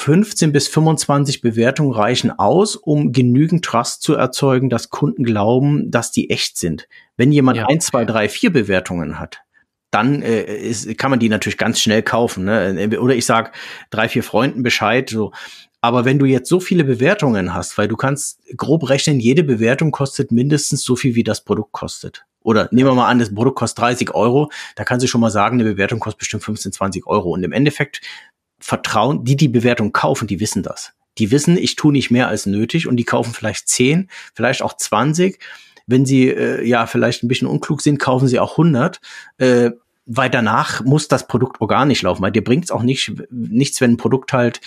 15 bis 25 Bewertungen reichen aus, um genügend Trust zu erzeugen, dass Kunden glauben, dass die echt sind. Wenn jemand ja. ein, zwei, drei, vier Bewertungen hat, dann äh, ist, kann man die natürlich ganz schnell kaufen. Ne? Oder ich sag drei, vier Freunden Bescheid. So. Aber wenn du jetzt so viele Bewertungen hast, weil du kannst grob rechnen, jede Bewertung kostet mindestens so viel, wie das Produkt kostet. Oder nehmen wir mal an, das Produkt kostet 30 Euro, da kannst du schon mal sagen, eine Bewertung kostet bestimmt 15, 20 Euro. Und im Endeffekt vertrauen, die die Bewertung kaufen, die wissen das. Die wissen, ich tue nicht mehr als nötig und die kaufen vielleicht 10, vielleicht auch 20. Wenn sie äh, ja vielleicht ein bisschen unklug sind, kaufen sie auch 100. Äh, weil danach muss das Produkt organisch laufen, weil dir bringt es auch nicht, nichts, wenn ein Produkt halt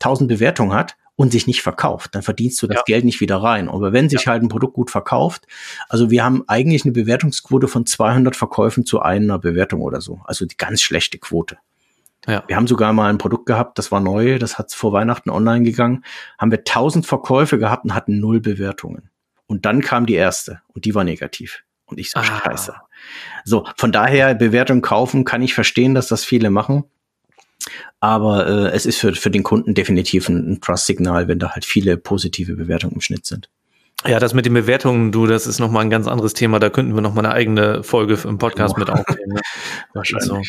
1000 Bewertungen hat und sich nicht verkauft, dann verdienst du das ja. Geld nicht wieder rein. Aber wenn sich ja. halt ein Produkt gut verkauft, also wir haben eigentlich eine Bewertungsquote von 200 Verkäufen zu einer Bewertung oder so, also die ganz schlechte Quote. Ja. Wir haben sogar mal ein Produkt gehabt, das war neu, das hat vor Weihnachten online gegangen, haben wir 1000 Verkäufe gehabt und hatten null Bewertungen. Und dann kam die erste und die war negativ. Und ich so, ah. scheiße. So, von daher Bewertung kaufen kann ich verstehen, dass das viele machen. Aber äh, es ist für, für den Kunden definitiv ein, ein Trust-Signal, wenn da halt viele positive Bewertungen im Schnitt sind. Ja, das mit den Bewertungen, du, das ist nochmal ein ganz anderes Thema. Da könnten wir nochmal eine eigene Folge im Podcast oh. mit aufnehmen. Ne? Wahrscheinlich. So.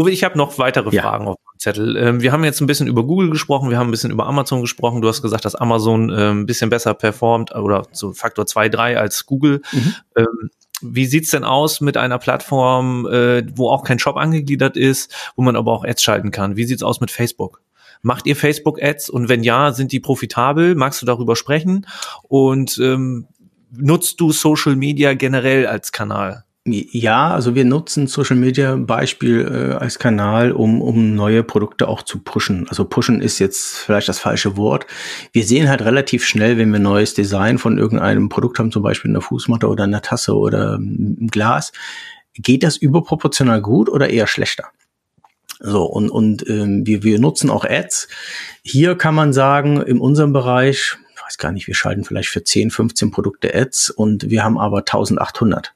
Uwe, ich habe noch weitere ja. Fragen auf dem Zettel. Ähm, wir haben jetzt ein bisschen über Google gesprochen, wir haben ein bisschen über Amazon gesprochen. Du hast gesagt, dass Amazon äh, ein bisschen besser performt oder so Faktor 2, 3 als Google. Mhm. Ähm, wie sieht's denn aus mit einer Plattform, äh, wo auch kein Shop angegliedert ist, wo man aber auch Ads schalten kann? Wie sieht's aus mit Facebook? Macht ihr Facebook-Ads und wenn ja, sind die profitabel? Magst du darüber sprechen? Und ähm, nutzt du Social Media generell als Kanal? Ja, also wir nutzen Social Media Beispiel äh, als Kanal, um, um neue Produkte auch zu pushen. Also pushen ist jetzt vielleicht das falsche Wort. Wir sehen halt relativ schnell, wenn wir neues Design von irgendeinem Produkt haben, zum Beispiel in der Fußmatte oder in der Tasse oder im Glas, geht das überproportional gut oder eher schlechter? So, und, und ähm, wir, wir nutzen auch Ads. Hier kann man sagen, in unserem Bereich, weiß gar nicht, wir schalten vielleicht für 10, 15 Produkte Ads und wir haben aber 1800.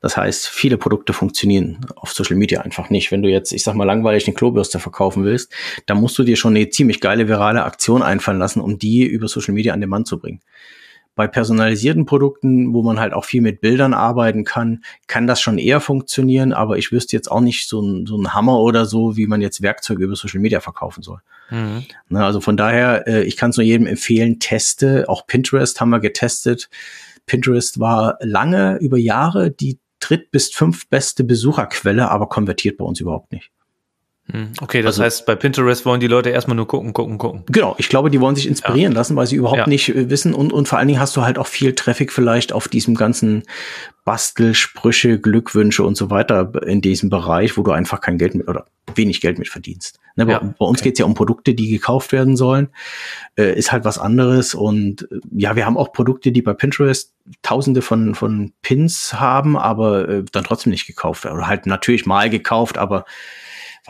Das heißt, viele Produkte funktionieren auf Social Media einfach nicht. Wenn du jetzt, ich sag mal, langweilig eine Klobürste verkaufen willst, dann musst du dir schon eine ziemlich geile virale Aktion einfallen lassen, um die über Social Media an den Mann zu bringen. Bei personalisierten Produkten, wo man halt auch viel mit Bildern arbeiten kann, kann das schon eher funktionieren, aber ich wüsste jetzt auch nicht so ein, so ein Hammer oder so, wie man jetzt Werkzeuge über Social Media verkaufen soll. Mhm. Na, also von daher, äh, ich kann es nur jedem empfehlen, teste. Auch Pinterest haben wir getestet. Pinterest war lange über Jahre die dritt- bis fünf beste Besucherquelle, aber konvertiert bei uns überhaupt nicht. Hm, okay, das also, heißt, bei Pinterest wollen die Leute erstmal nur gucken, gucken, gucken. Genau, ich glaube, die wollen sich inspirieren ja. lassen, weil sie überhaupt ja. nicht äh, wissen und, und vor allen Dingen hast du halt auch viel Traffic vielleicht auf diesem ganzen Bastelsprüche, Glückwünsche und so weiter in diesem Bereich, wo du einfach kein Geld mit oder wenig Geld mit verdienst. Ne, ja, bei, bei, uns okay. geht's ja um Produkte, die gekauft werden sollen. Äh, ist halt was anderes. Und äh, ja, wir haben auch Produkte, die bei Pinterest tausende von, von Pins haben, aber äh, dann trotzdem nicht gekauft werden. Oder halt natürlich mal gekauft, aber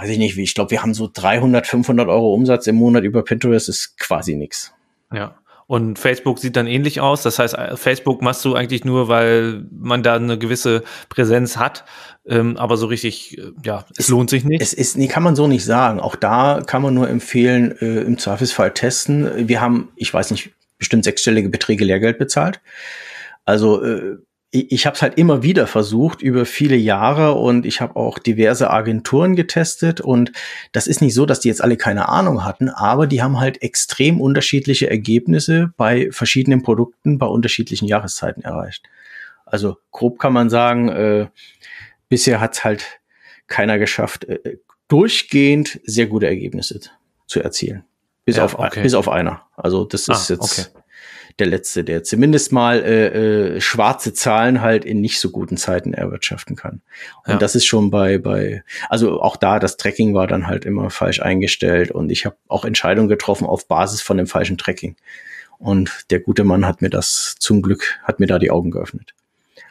weiß ich nicht, wie ich glaube, wir haben so 300, 500 Euro Umsatz im Monat über Pinterest, ist quasi nix. Ja. Und Facebook sieht dann ähnlich aus. Das heißt, äh, Facebook machst du eigentlich nur, weil man da eine gewisse Präsenz hat. Ähm, aber so richtig, äh, ja, es, es, lohnt sich nicht. Es ist, nee, kann man so nicht sagen. Auch da kann man nur empfehlen, äh, im Zweifelsfall testen. Wir haben, ich weiß nicht, bestimmt sechsstellige Beträge Lehrgeld bezahlt. Also äh, ich, ich habe es halt immer wieder versucht über viele Jahre und ich habe auch diverse Agenturen getestet und das ist nicht so, dass die jetzt alle keine Ahnung hatten, aber die haben halt extrem unterschiedliche Ergebnisse bei verschiedenen Produkten bei unterschiedlichen Jahreszeiten erreicht. Also grob kann man sagen, äh, bisher hat halt keiner geschafft, äh, durchgehend sehr gute Ergebnisse zu erzielen. Bis, ja, auf, okay. bis auf einer. Also das ist ah, jetzt okay der letzte, der zumindest mal äh, äh, schwarze Zahlen halt in nicht so guten Zeiten erwirtschaften kann. Und ja. das ist schon bei bei also auch da das Tracking war dann halt immer falsch eingestellt und ich habe auch Entscheidungen getroffen auf Basis von dem falschen Tracking. Und der gute Mann hat mir das zum Glück hat mir da die Augen geöffnet.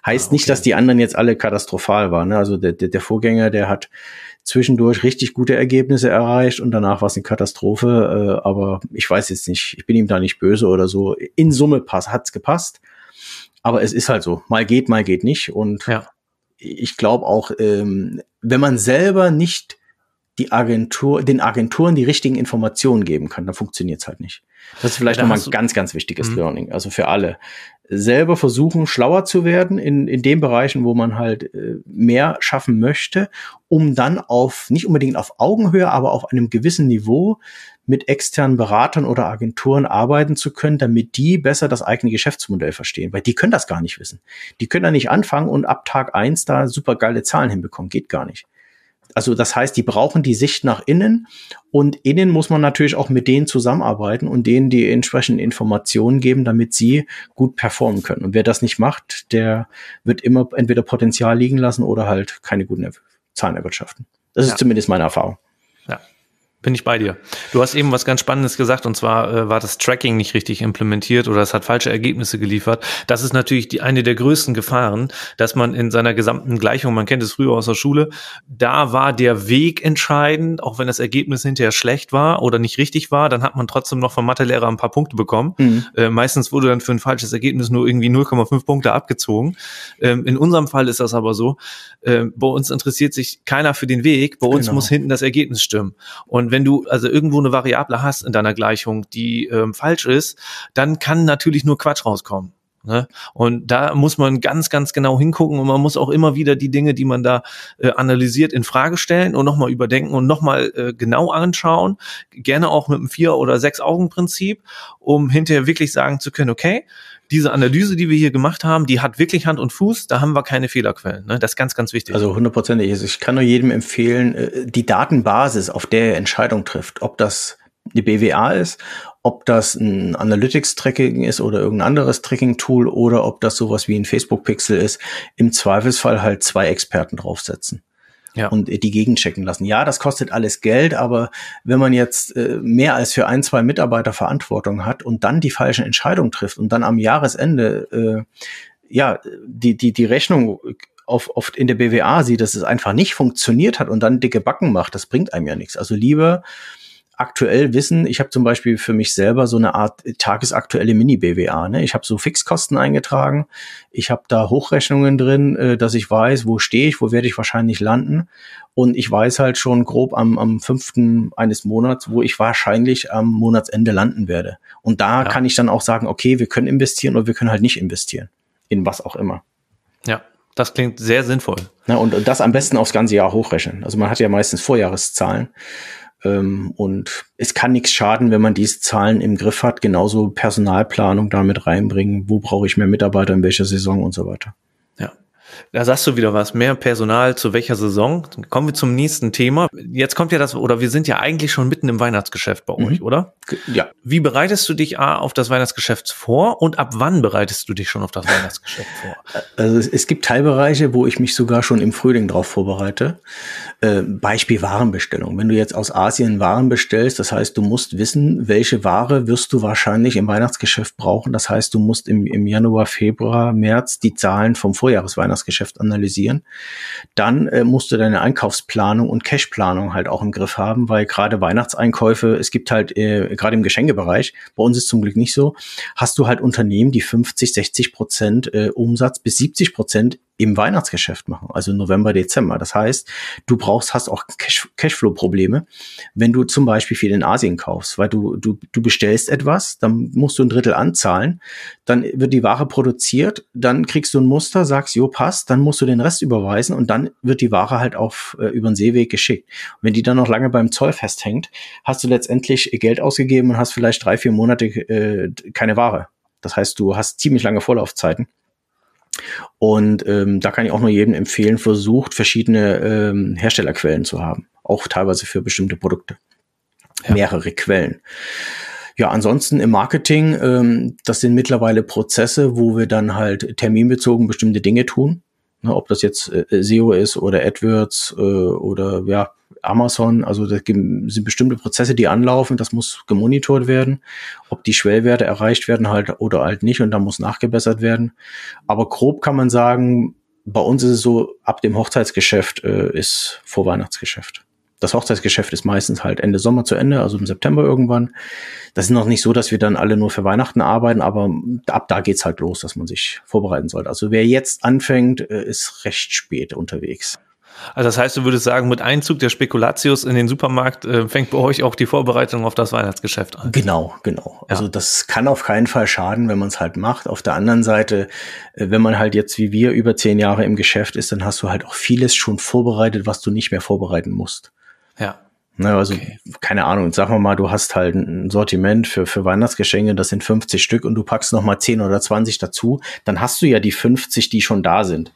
Heißt ah, okay. nicht, dass die anderen jetzt alle katastrophal waren. Ne? Also der, der, der Vorgänger, der hat zwischendurch richtig gute Ergebnisse erreicht und danach war es eine Katastrophe. Äh, aber ich weiß jetzt nicht, ich bin ihm da nicht böse oder so. In Summe pass, hat's gepasst. Aber es ist halt so. Mal geht, mal geht nicht. Und ja. ich glaube auch, ähm, wenn man selber nicht die Agentur, den Agenturen die richtigen Informationen geben kann, dann funktioniert's halt nicht. Das ist vielleicht ja, nochmal ein ganz, ganz wichtiges mhm. Learning. Also für alle selber versuchen, schlauer zu werden in, in den Bereichen, wo man halt äh, mehr schaffen möchte, um dann auf, nicht unbedingt auf Augenhöhe, aber auf einem gewissen Niveau mit externen Beratern oder Agenturen arbeiten zu können, damit die besser das eigene Geschäftsmodell verstehen. Weil die können das gar nicht wissen. Die können da nicht anfangen und ab Tag eins da super geile Zahlen hinbekommen. Geht gar nicht also das heißt, die brauchen die Sicht nach innen und innen muss man natürlich auch mit denen zusammenarbeiten und denen die entsprechenden Informationen geben, damit sie gut performen können. Und wer das nicht macht, der wird immer entweder Potenzial liegen lassen oder halt keine guten Zahlen erwirtschaften. Das ja. ist zumindest meine Erfahrung. Bin ich bei dir. Du hast eben was ganz Spannendes gesagt und zwar äh, war das Tracking nicht richtig implementiert oder es hat falsche Ergebnisse geliefert. Das ist natürlich die eine der größten Gefahren, dass man in seiner gesamten Gleichung, man kennt es früher aus der Schule, da war der Weg entscheidend, auch wenn das Ergebnis hinterher schlecht war oder nicht richtig war, dann hat man trotzdem noch vom Mathelehrer ein paar Punkte bekommen. Mhm. Äh, meistens wurde dann für ein falsches Ergebnis nur irgendwie 0,5 Punkte abgezogen. Ähm, in unserem Fall ist das aber so, äh, bei uns interessiert sich keiner für den Weg, bei uns genau. muss hinten das Ergebnis stimmen. Und wenn du also irgendwo eine Variable hast in deiner Gleichung, die ähm, falsch ist, dann kann natürlich nur Quatsch rauskommen. Ne? Und da muss man ganz, ganz genau hingucken und man muss auch immer wieder die Dinge, die man da äh, analysiert, in Frage stellen und nochmal überdenken und nochmal äh, genau anschauen. Gerne auch mit einem Vier- oder Sechs-Augen-Prinzip, um hinterher wirklich sagen zu können, okay, diese Analyse, die wir hier gemacht haben, die hat wirklich Hand und Fuß, da haben wir keine Fehlerquellen. Ne? Das ist ganz, ganz wichtig. Also hundertprozentig. Also ich kann nur jedem empfehlen, äh, die Datenbasis, auf der er Entscheidung trifft, ob das die BWA ist, ob das ein Analytics-Tracking ist oder irgendein anderes Tracking-Tool oder ob das sowas wie ein Facebook-Pixel ist, im Zweifelsfall halt zwei Experten draufsetzen ja. und die Gegend checken lassen. Ja, das kostet alles Geld, aber wenn man jetzt äh, mehr als für ein, zwei Mitarbeiter Verantwortung hat und dann die falschen Entscheidungen trifft und dann am Jahresende äh, ja die die die Rechnung auf, oft in der BWA sieht, dass es einfach nicht funktioniert hat und dann dicke Backen macht, das bringt einem ja nichts. Also lieber aktuell wissen, ich habe zum Beispiel für mich selber so eine Art tagesaktuelle Mini-BWA. Ne? Ich habe so Fixkosten eingetragen, ich habe da Hochrechnungen drin, äh, dass ich weiß, wo stehe ich, wo werde ich wahrscheinlich landen. Und ich weiß halt schon grob am, am fünften eines Monats, wo ich wahrscheinlich am Monatsende landen werde. Und da ja. kann ich dann auch sagen, okay, wir können investieren oder wir können halt nicht investieren. In was auch immer. Ja, das klingt sehr sinnvoll. Ja, und, und das am besten aufs ganze Jahr hochrechnen. Also man hat ja meistens Vorjahreszahlen. Ähm, und es kann nichts schaden, wenn man diese Zahlen im Griff hat. Genauso Personalplanung damit reinbringen. Wo brauche ich mehr Mitarbeiter in welcher Saison und so weiter. Da sagst du wieder was, mehr Personal zu welcher Saison. Dann kommen wir zum nächsten Thema. Jetzt kommt ja das, oder wir sind ja eigentlich schon mitten im Weihnachtsgeschäft bei mhm. euch, oder? Ja. Wie bereitest du dich A, auf das Weihnachtsgeschäft vor und ab wann bereitest du dich schon auf das Weihnachtsgeschäft vor? Also es, es gibt Teilbereiche, wo ich mich sogar schon im Frühling drauf vorbereite. Äh, Beispiel Warenbestellung. Wenn du jetzt aus Asien Waren bestellst, das heißt, du musst wissen, welche Ware wirst du wahrscheinlich im Weihnachtsgeschäft brauchen. Das heißt, du musst im, im Januar, Februar, März die Zahlen vom Vorjahresweihnachtsgeschäft analysieren. Dann äh, musst du deine Einkaufsplanung und Cashplanung halt auch im Griff haben, weil gerade Weihnachtseinkäufe, es gibt halt äh, gerade im Geschenkebereich, bei uns ist zum Glück nicht so, hast du halt Unternehmen, die 50, 60 Prozent äh, Umsatz bis 70 Prozent im Weihnachtsgeschäft machen, also November, Dezember. Das heißt, du brauchst, hast auch Cash, Cashflow-Probleme, wenn du zum Beispiel viel in Asien kaufst, weil du, du, du bestellst etwas, dann musst du ein Drittel anzahlen, dann wird die Ware produziert, dann kriegst du ein Muster, sagst, jo, passt, dann musst du den Rest überweisen und dann wird die Ware halt auf äh, über den Seeweg geschickt. Und wenn die dann noch lange beim Zoll festhängt, hast du letztendlich Geld ausgegeben und hast vielleicht drei, vier Monate äh, keine Ware. Das heißt, du hast ziemlich lange Vorlaufzeiten. Und ähm, da kann ich auch nur jedem empfehlen, versucht verschiedene ähm, Herstellerquellen zu haben, auch teilweise für bestimmte Produkte. Ja. Mehrere Quellen. Ja, ansonsten im Marketing, ähm, das sind mittlerweile Prozesse, wo wir dann halt terminbezogen bestimmte Dinge tun. Ne, ob das jetzt äh, SEO ist oder AdWords äh, oder ja, Amazon, also da sind bestimmte Prozesse, die anlaufen, das muss gemonitort werden, ob die Schwellwerte erreicht werden halt oder halt nicht und da muss nachgebessert werden. Aber grob kann man sagen, bei uns ist es so, ab dem Hochzeitsgeschäft äh, ist Vorweihnachtsgeschäft. Das Hochzeitsgeschäft ist meistens halt Ende Sommer zu Ende, also im September irgendwann. Das ist noch nicht so, dass wir dann alle nur für Weihnachten arbeiten, aber ab da geht's halt los, dass man sich vorbereiten sollte. Also wer jetzt anfängt, äh, ist recht spät unterwegs. Also das heißt, du würdest sagen, mit Einzug der Spekulatius in den Supermarkt äh, fängt bei euch auch die Vorbereitung auf das Weihnachtsgeschäft an. Genau, genau. Ja. Also das kann auf keinen Fall schaden, wenn man es halt macht. Auf der anderen Seite, äh, wenn man halt jetzt wie wir über zehn Jahre im Geschäft ist, dann hast du halt auch vieles schon vorbereitet, was du nicht mehr vorbereiten musst. Ja. Na, also, okay. keine Ahnung, sagen wir mal, du hast halt ein Sortiment für, für Weihnachtsgeschenke, das sind 50 Stück und du packst noch mal 10 oder 20 dazu, dann hast du ja die 50, die schon da sind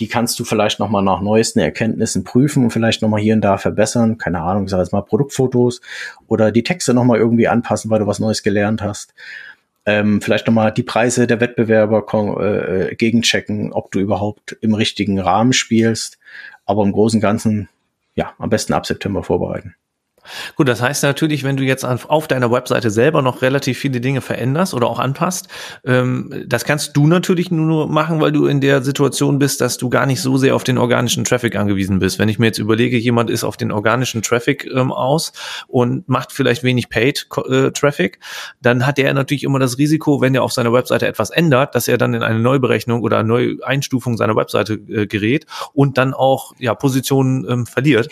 die kannst du vielleicht nochmal nach neuesten Erkenntnissen prüfen und vielleicht nochmal hier und da verbessern. Keine Ahnung, ich sage jetzt mal Produktfotos oder die Texte nochmal irgendwie anpassen, weil du was Neues gelernt hast. Ähm, vielleicht nochmal die Preise der Wettbewerber äh, gegenchecken, ob du überhaupt im richtigen Rahmen spielst. Aber im Großen und Ganzen, ja, am besten ab September vorbereiten. Gut, das heißt natürlich, wenn du jetzt auf deiner Webseite selber noch relativ viele Dinge veränderst oder auch anpasst, ähm, das kannst du natürlich nur machen, weil du in der Situation bist, dass du gar nicht so sehr auf den organischen Traffic angewiesen bist. Wenn ich mir jetzt überlege, jemand ist auf den organischen Traffic ähm, aus und macht vielleicht wenig Paid äh, Traffic, dann hat er natürlich immer das Risiko, wenn er auf seiner Webseite etwas ändert, dass er dann in eine Neuberechnung oder Neueinstufung seiner Webseite äh, gerät und dann auch ja Positionen ähm, verliert.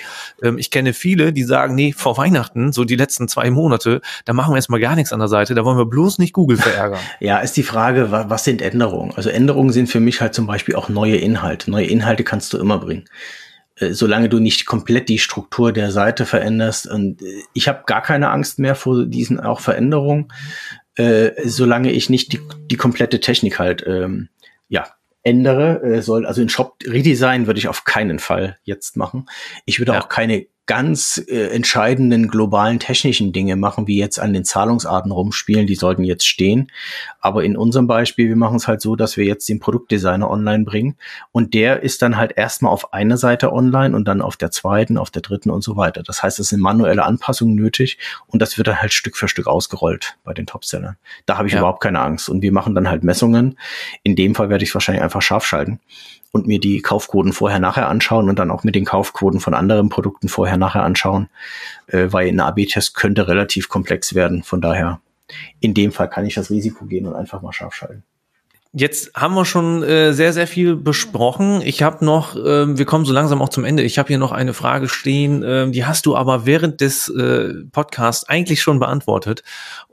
Ich kenne viele, die sagen, nee, vor Weihnachten, so die letzten zwei Monate, da machen wir erstmal gar nichts an der Seite, da wollen wir bloß nicht Google verärgern. ja, ist die Frage, was sind Änderungen? Also Änderungen sind für mich halt zum Beispiel auch neue Inhalte. Neue Inhalte kannst du immer bringen äh, solange du nicht komplett die Struktur der Seite veränderst. Und äh, ich habe gar keine Angst mehr vor diesen auch Veränderungen, äh, solange ich nicht die, die komplette Technik halt ähm, ja ändere. Äh, soll also in Shop Redesign würde ich auf keinen Fall jetzt machen. Ich würde ja. auch keine ganz äh, entscheidenden globalen technischen Dinge machen, wie jetzt an den Zahlungsarten rumspielen, die sollten jetzt stehen. Aber in unserem Beispiel, wir machen es halt so, dass wir jetzt den Produktdesigner online bringen und der ist dann halt erstmal auf einer Seite online und dann auf der zweiten, auf der dritten und so weiter. Das heißt, es sind manuelle Anpassungen nötig und das wird dann halt Stück für Stück ausgerollt bei den Topsellern. Da habe ich ja. überhaupt keine Angst und wir machen dann halt Messungen. In dem Fall werde ich es wahrscheinlich einfach scharf schalten und mir die Kaufquoten vorher-nachher anschauen und dann auch mit den Kaufquoten von anderen Produkten vorher-nachher anschauen, äh, weil ein AB-Test könnte relativ komplex werden. Von daher, in dem Fall kann ich das Risiko gehen und einfach mal scharf schalten. Jetzt haben wir schon äh, sehr, sehr viel besprochen. Ich habe noch, äh, wir kommen so langsam auch zum Ende. Ich habe hier noch eine Frage stehen, äh, die hast du aber während des äh, Podcasts eigentlich schon beantwortet.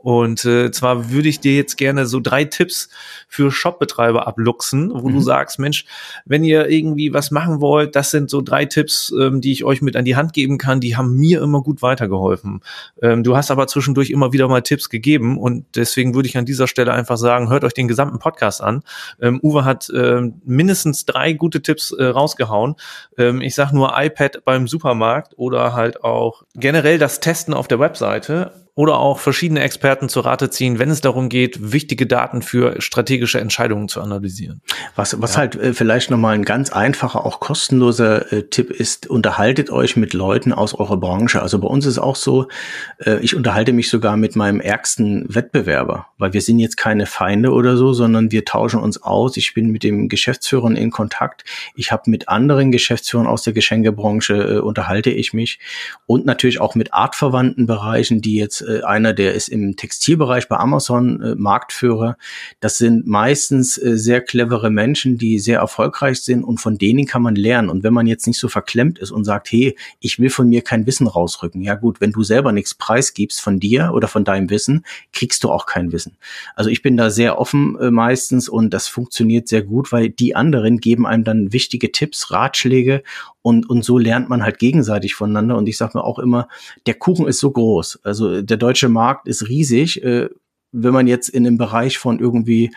Und äh, zwar würde ich dir jetzt gerne so drei Tipps für Shopbetreiber abluchsen, wo mhm. du sagst, Mensch, wenn ihr irgendwie was machen wollt, das sind so drei Tipps, ähm, die ich euch mit an die Hand geben kann. Die haben mir immer gut weitergeholfen. Ähm, du hast aber zwischendurch immer wieder mal Tipps gegeben und deswegen würde ich an dieser Stelle einfach sagen, hört euch den gesamten Podcast an. Ähm, Uwe hat ähm, mindestens drei gute Tipps äh, rausgehauen. Ähm, ich sage nur iPad beim Supermarkt oder halt auch generell das Testen auf der Webseite oder auch verschiedene Experten zu Rate ziehen, wenn es darum geht, wichtige Daten für strategische Entscheidungen zu analysieren. Was, was ja. halt äh, vielleicht nochmal ein ganz einfacher, auch kostenloser äh, Tipp ist, unterhaltet euch mit Leuten aus eurer Branche. Also bei uns ist auch so, äh, ich unterhalte mich sogar mit meinem ärgsten Wettbewerber, weil wir sind jetzt keine Feinde oder so, sondern wir tauschen uns aus. Ich bin mit dem Geschäftsführer in Kontakt. Ich habe mit anderen Geschäftsführern aus der Geschenkebranche äh, unterhalte ich mich und natürlich auch mit artverwandten Bereichen, die jetzt äh, einer, der ist im Textilbereich bei Amazon äh, Marktführer. Das sind meistens äh, sehr clevere Menschen, die sehr erfolgreich sind und von denen kann man lernen. Und wenn man jetzt nicht so verklemmt ist und sagt, hey, ich will von mir kein Wissen rausrücken. Ja gut, wenn du selber nichts preisgibst von dir oder von deinem Wissen, kriegst du auch kein Wissen. Also ich bin da sehr offen äh, meistens und das funktioniert sehr gut, weil die anderen geben einem dann wichtige Tipps, Ratschläge und, und so lernt man halt gegenseitig voneinander. Und ich sage mir auch immer, der Kuchen ist so groß. Also der deutsche Markt ist riesig. Äh, wenn man jetzt in dem Bereich von irgendwie,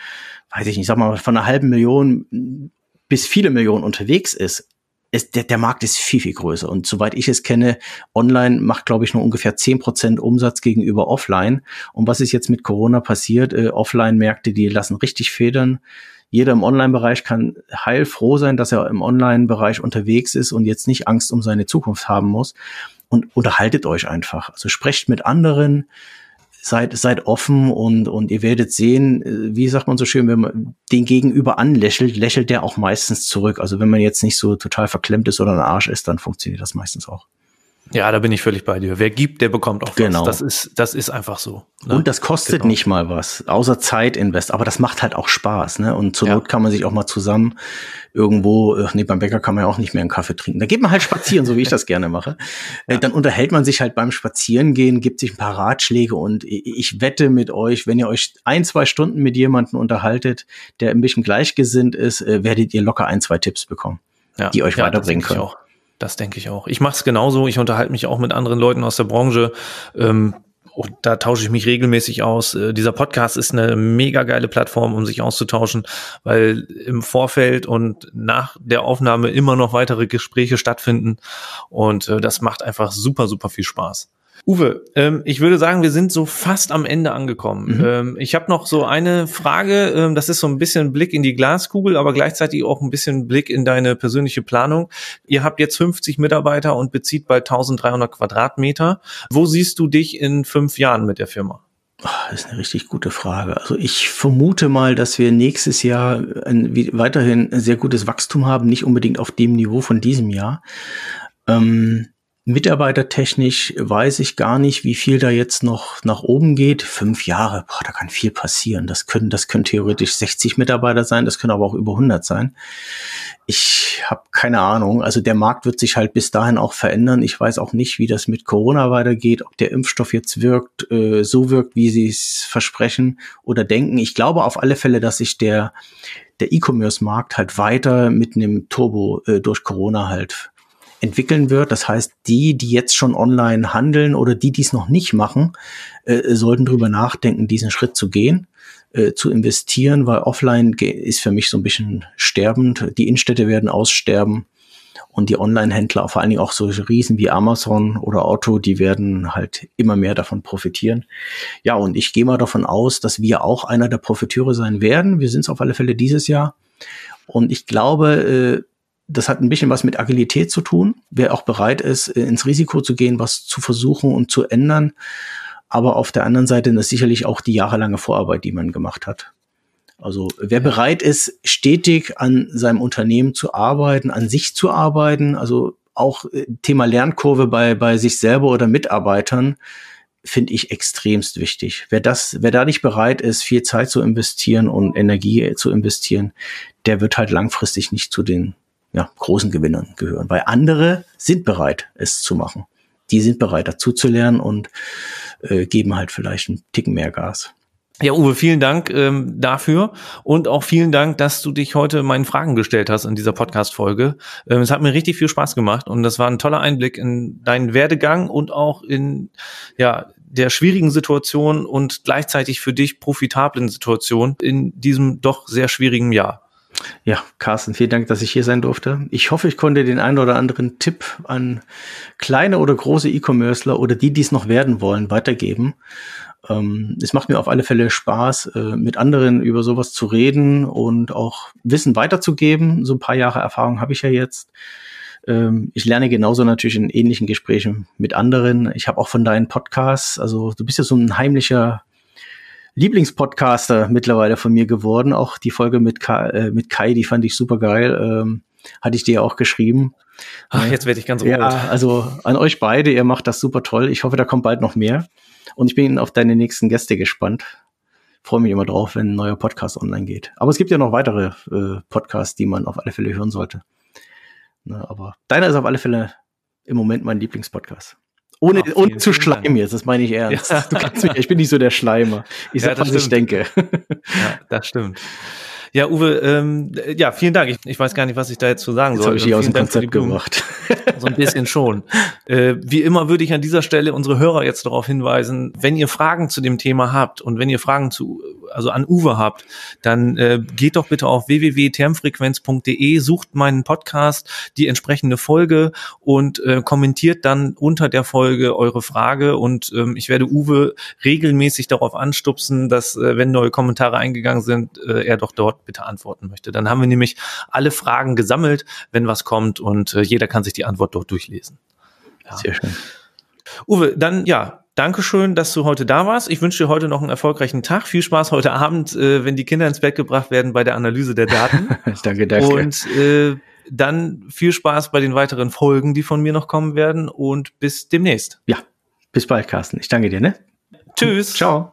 weiß ich nicht, sag mal, von einer halben Million bis viele Millionen unterwegs ist, ist der, der Markt ist viel, viel größer. Und soweit ich es kenne, online macht, glaube ich, nur ungefähr zehn Prozent Umsatz gegenüber offline. Und was ist jetzt mit Corona passiert? Äh, Offline-Märkte, die lassen richtig federn jeder im Online-Bereich kann heilfroh sein, dass er im Online-Bereich unterwegs ist und jetzt nicht Angst um seine Zukunft haben muss. Und unterhaltet euch einfach. Also sprecht mit anderen, seid, seid offen und, und ihr werdet sehen, äh, wie sagt man so schön, wenn man den Gegenüber anlächelt, lächelt der auch meistens zurück. Also wenn man jetzt nicht so total verklemmt ist oder ein Arsch ist, dann funktioniert das meistens auch. Ja, da bin ich völlig bei dir. Wer gibt, der bekommt auch genau. was. Das ist, das ist einfach so. Ne? Und das kostet genau. nicht mal was, außer Zeit invest. Aber das macht halt auch Spaß, ne? Und zur ja. Not kann man sich auch mal zusammen irgendwo, ach nee, beim Bäcker kann man ja auch nicht mehr einen Kaffee trinken. Da geht man halt spazieren, so wie ich das gerne mache. Ja. Dann unterhält man sich halt beim Spazierengehen, gibt sich ein paar Ratschläge und ich wette mit euch, wenn ihr euch ein, zwei Stunden mit jemandem unterhaltet, der ein bisschen gleichgesinnt ist, äh, werdet ihr locker ein, zwei Tipps bekommen, ja. die euch weiterbringen können. Das denke ich auch. Ich mache es genauso. Ich unterhalte mich auch mit anderen Leuten aus der Branche. Ähm, und da tausche ich mich regelmäßig aus. Äh, dieser Podcast ist eine mega geile Plattform, um sich auszutauschen, weil im Vorfeld und nach der Aufnahme immer noch weitere Gespräche stattfinden. Und äh, das macht einfach super, super viel Spaß. Uwe, ähm, ich würde sagen, wir sind so fast am Ende angekommen. Mhm. Ähm, ich habe noch so eine Frage, ähm, das ist so ein bisschen Blick in die Glaskugel, aber gleichzeitig auch ein bisschen Blick in deine persönliche Planung. Ihr habt jetzt 50 Mitarbeiter und bezieht bald 1300 Quadratmeter. Wo siehst du dich in fünf Jahren mit der Firma? Das ist eine richtig gute Frage. Also ich vermute mal, dass wir nächstes Jahr ein, weiterhin ein sehr gutes Wachstum haben, nicht unbedingt auf dem Niveau von diesem Jahr. Ähm, Mitarbeitertechnisch weiß ich gar nicht, wie viel da jetzt noch nach oben geht. Fünf Jahre, boah, da kann viel passieren. Das können, das können theoretisch 60 Mitarbeiter sein, das können aber auch über 100 sein. Ich habe keine Ahnung. Also der Markt wird sich halt bis dahin auch verändern. Ich weiß auch nicht, wie das mit Corona weitergeht, ob der Impfstoff jetzt wirkt, äh, so wirkt, wie sie es versprechen oder denken. Ich glaube auf alle Fälle, dass sich der der E-Commerce-Markt halt weiter mit einem Turbo äh, durch Corona halt entwickeln wird. Das heißt, die, die jetzt schon online handeln oder die, die es noch nicht machen, äh, sollten drüber nachdenken, diesen Schritt zu gehen, äh, zu investieren, weil offline ist für mich so ein bisschen sterbend. Die Innenstädte werden aussterben und die Online-Händler, vor allen Dingen auch so Riesen wie Amazon oder Otto, die werden halt immer mehr davon profitieren. Ja, und ich gehe mal davon aus, dass wir auch einer der Profiteure sein werden. Wir sind es auf alle Fälle dieses Jahr. Und ich glaube, äh, das hat ein bisschen was mit Agilität zu tun. Wer auch bereit ist, äh, ins Risiko zu gehen, was zu versuchen und zu ändern. Aber auf der anderen Seite ist sicherlich auch die jahrelange Vorarbeit, die man gemacht hat. Also wer bereit ist, stetig an seinem Unternehmen zu arbeiten, an sich zu arbeiten, also auch äh, Thema Lernkurve bei, bei sich selber oder Mitarbeitern, finde ich extremst wichtig. Wer das, wer da nicht bereit ist, viel Zeit zu investieren und Energie zu investieren, der wird halt langfristig nicht zu den ja, großen Gewinnern gehören, weil andere sind bereit, es zu machen. Die sind bereit, dazu zu lernen und äh, geben halt vielleicht einen Ticken mehr Gas. Ja, Uwe, vielen Dank ähm, dafür und auch vielen Dank, dass du dich heute meinen Fragen gestellt hast in dieser Podcast-Folge. Ähm, es hat mir richtig viel Spaß gemacht und das war ein toller Einblick in deinen Werdegang und auch in ja der schwierigen Situation und gleichzeitig für dich profitablen Situation in diesem doch sehr schwierigen Jahr. Ja, Carsten, vielen Dank, dass ich hier sein durfte. Ich hoffe, ich konnte den einen oder anderen Tipp an kleine oder große E-Commercer oder die, die es noch werden wollen, weitergeben. Ähm, es macht mir auf alle Fälle Spaß, äh, mit anderen über sowas zu reden und auch Wissen weiterzugeben. So ein paar Jahre Erfahrung habe ich ja jetzt. Ähm, ich lerne genauso natürlich in ähnlichen Gesprächen mit anderen. Ich habe auch von deinen Podcasts, also du bist ja so ein heimlicher Lieblingspodcaster mittlerweile von mir geworden. Auch die Folge mit Kai, äh, mit Kai die fand ich super geil. Ähm, hatte ich dir auch geschrieben. Ach, jetzt werde ich ganz rot. Ja, also an euch beide, ihr macht das super toll. Ich hoffe, da kommt bald noch mehr. Und ich bin auf deine nächsten Gäste gespannt. Freue mich immer drauf, wenn ein neuer Podcast online geht. Aber es gibt ja noch weitere äh, Podcasts, die man auf alle Fälle hören sollte. Na, aber deiner ist auf alle Fälle im Moment mein Lieblingspodcast. Ohne, Ach, ohne zu schleimen jetzt, das meine ich ernst. Ja. Du kannst mich, ich bin nicht so der Schleimer. Ich sag, ja, was stimmt. ich denke. Ja, das stimmt. Ja, Uwe, ähm, ja, vielen Dank. Ich, ich weiß gar nicht, was ich da jetzt zu sagen jetzt soll. Jetzt habe ich hier aus dem Konzept gemacht. So ein bisschen schon. Äh, wie immer würde ich an dieser Stelle unsere Hörer jetzt darauf hinweisen, wenn ihr Fragen zu dem Thema habt und wenn ihr Fragen zu, also an Uwe habt, dann äh, geht doch bitte auf www.termfrequenz.de, sucht meinen Podcast, die entsprechende Folge und äh, kommentiert dann unter der Folge eure Frage und ähm, ich werde Uwe regelmäßig darauf anstupsen, dass äh, wenn neue Kommentare eingegangen sind, äh, er doch dort bitte antworten möchte. Dann haben wir nämlich alle Fragen gesammelt, wenn was kommt und äh, jeder kann sich die Antwort dort durchlesen. Ja. Sehr schön. Uwe, dann ja, Dankeschön, dass du heute da warst. Ich wünsche dir heute noch einen erfolgreichen Tag. Viel Spaß heute Abend, äh, wenn die Kinder ins Bett gebracht werden bei der Analyse der Daten. danke, danke. Und äh, dann viel Spaß bei den weiteren Folgen, die von mir noch kommen werden. Und bis demnächst. Ja, bis bald, Carsten. Ich danke dir, ne? Tschüss. Ciao.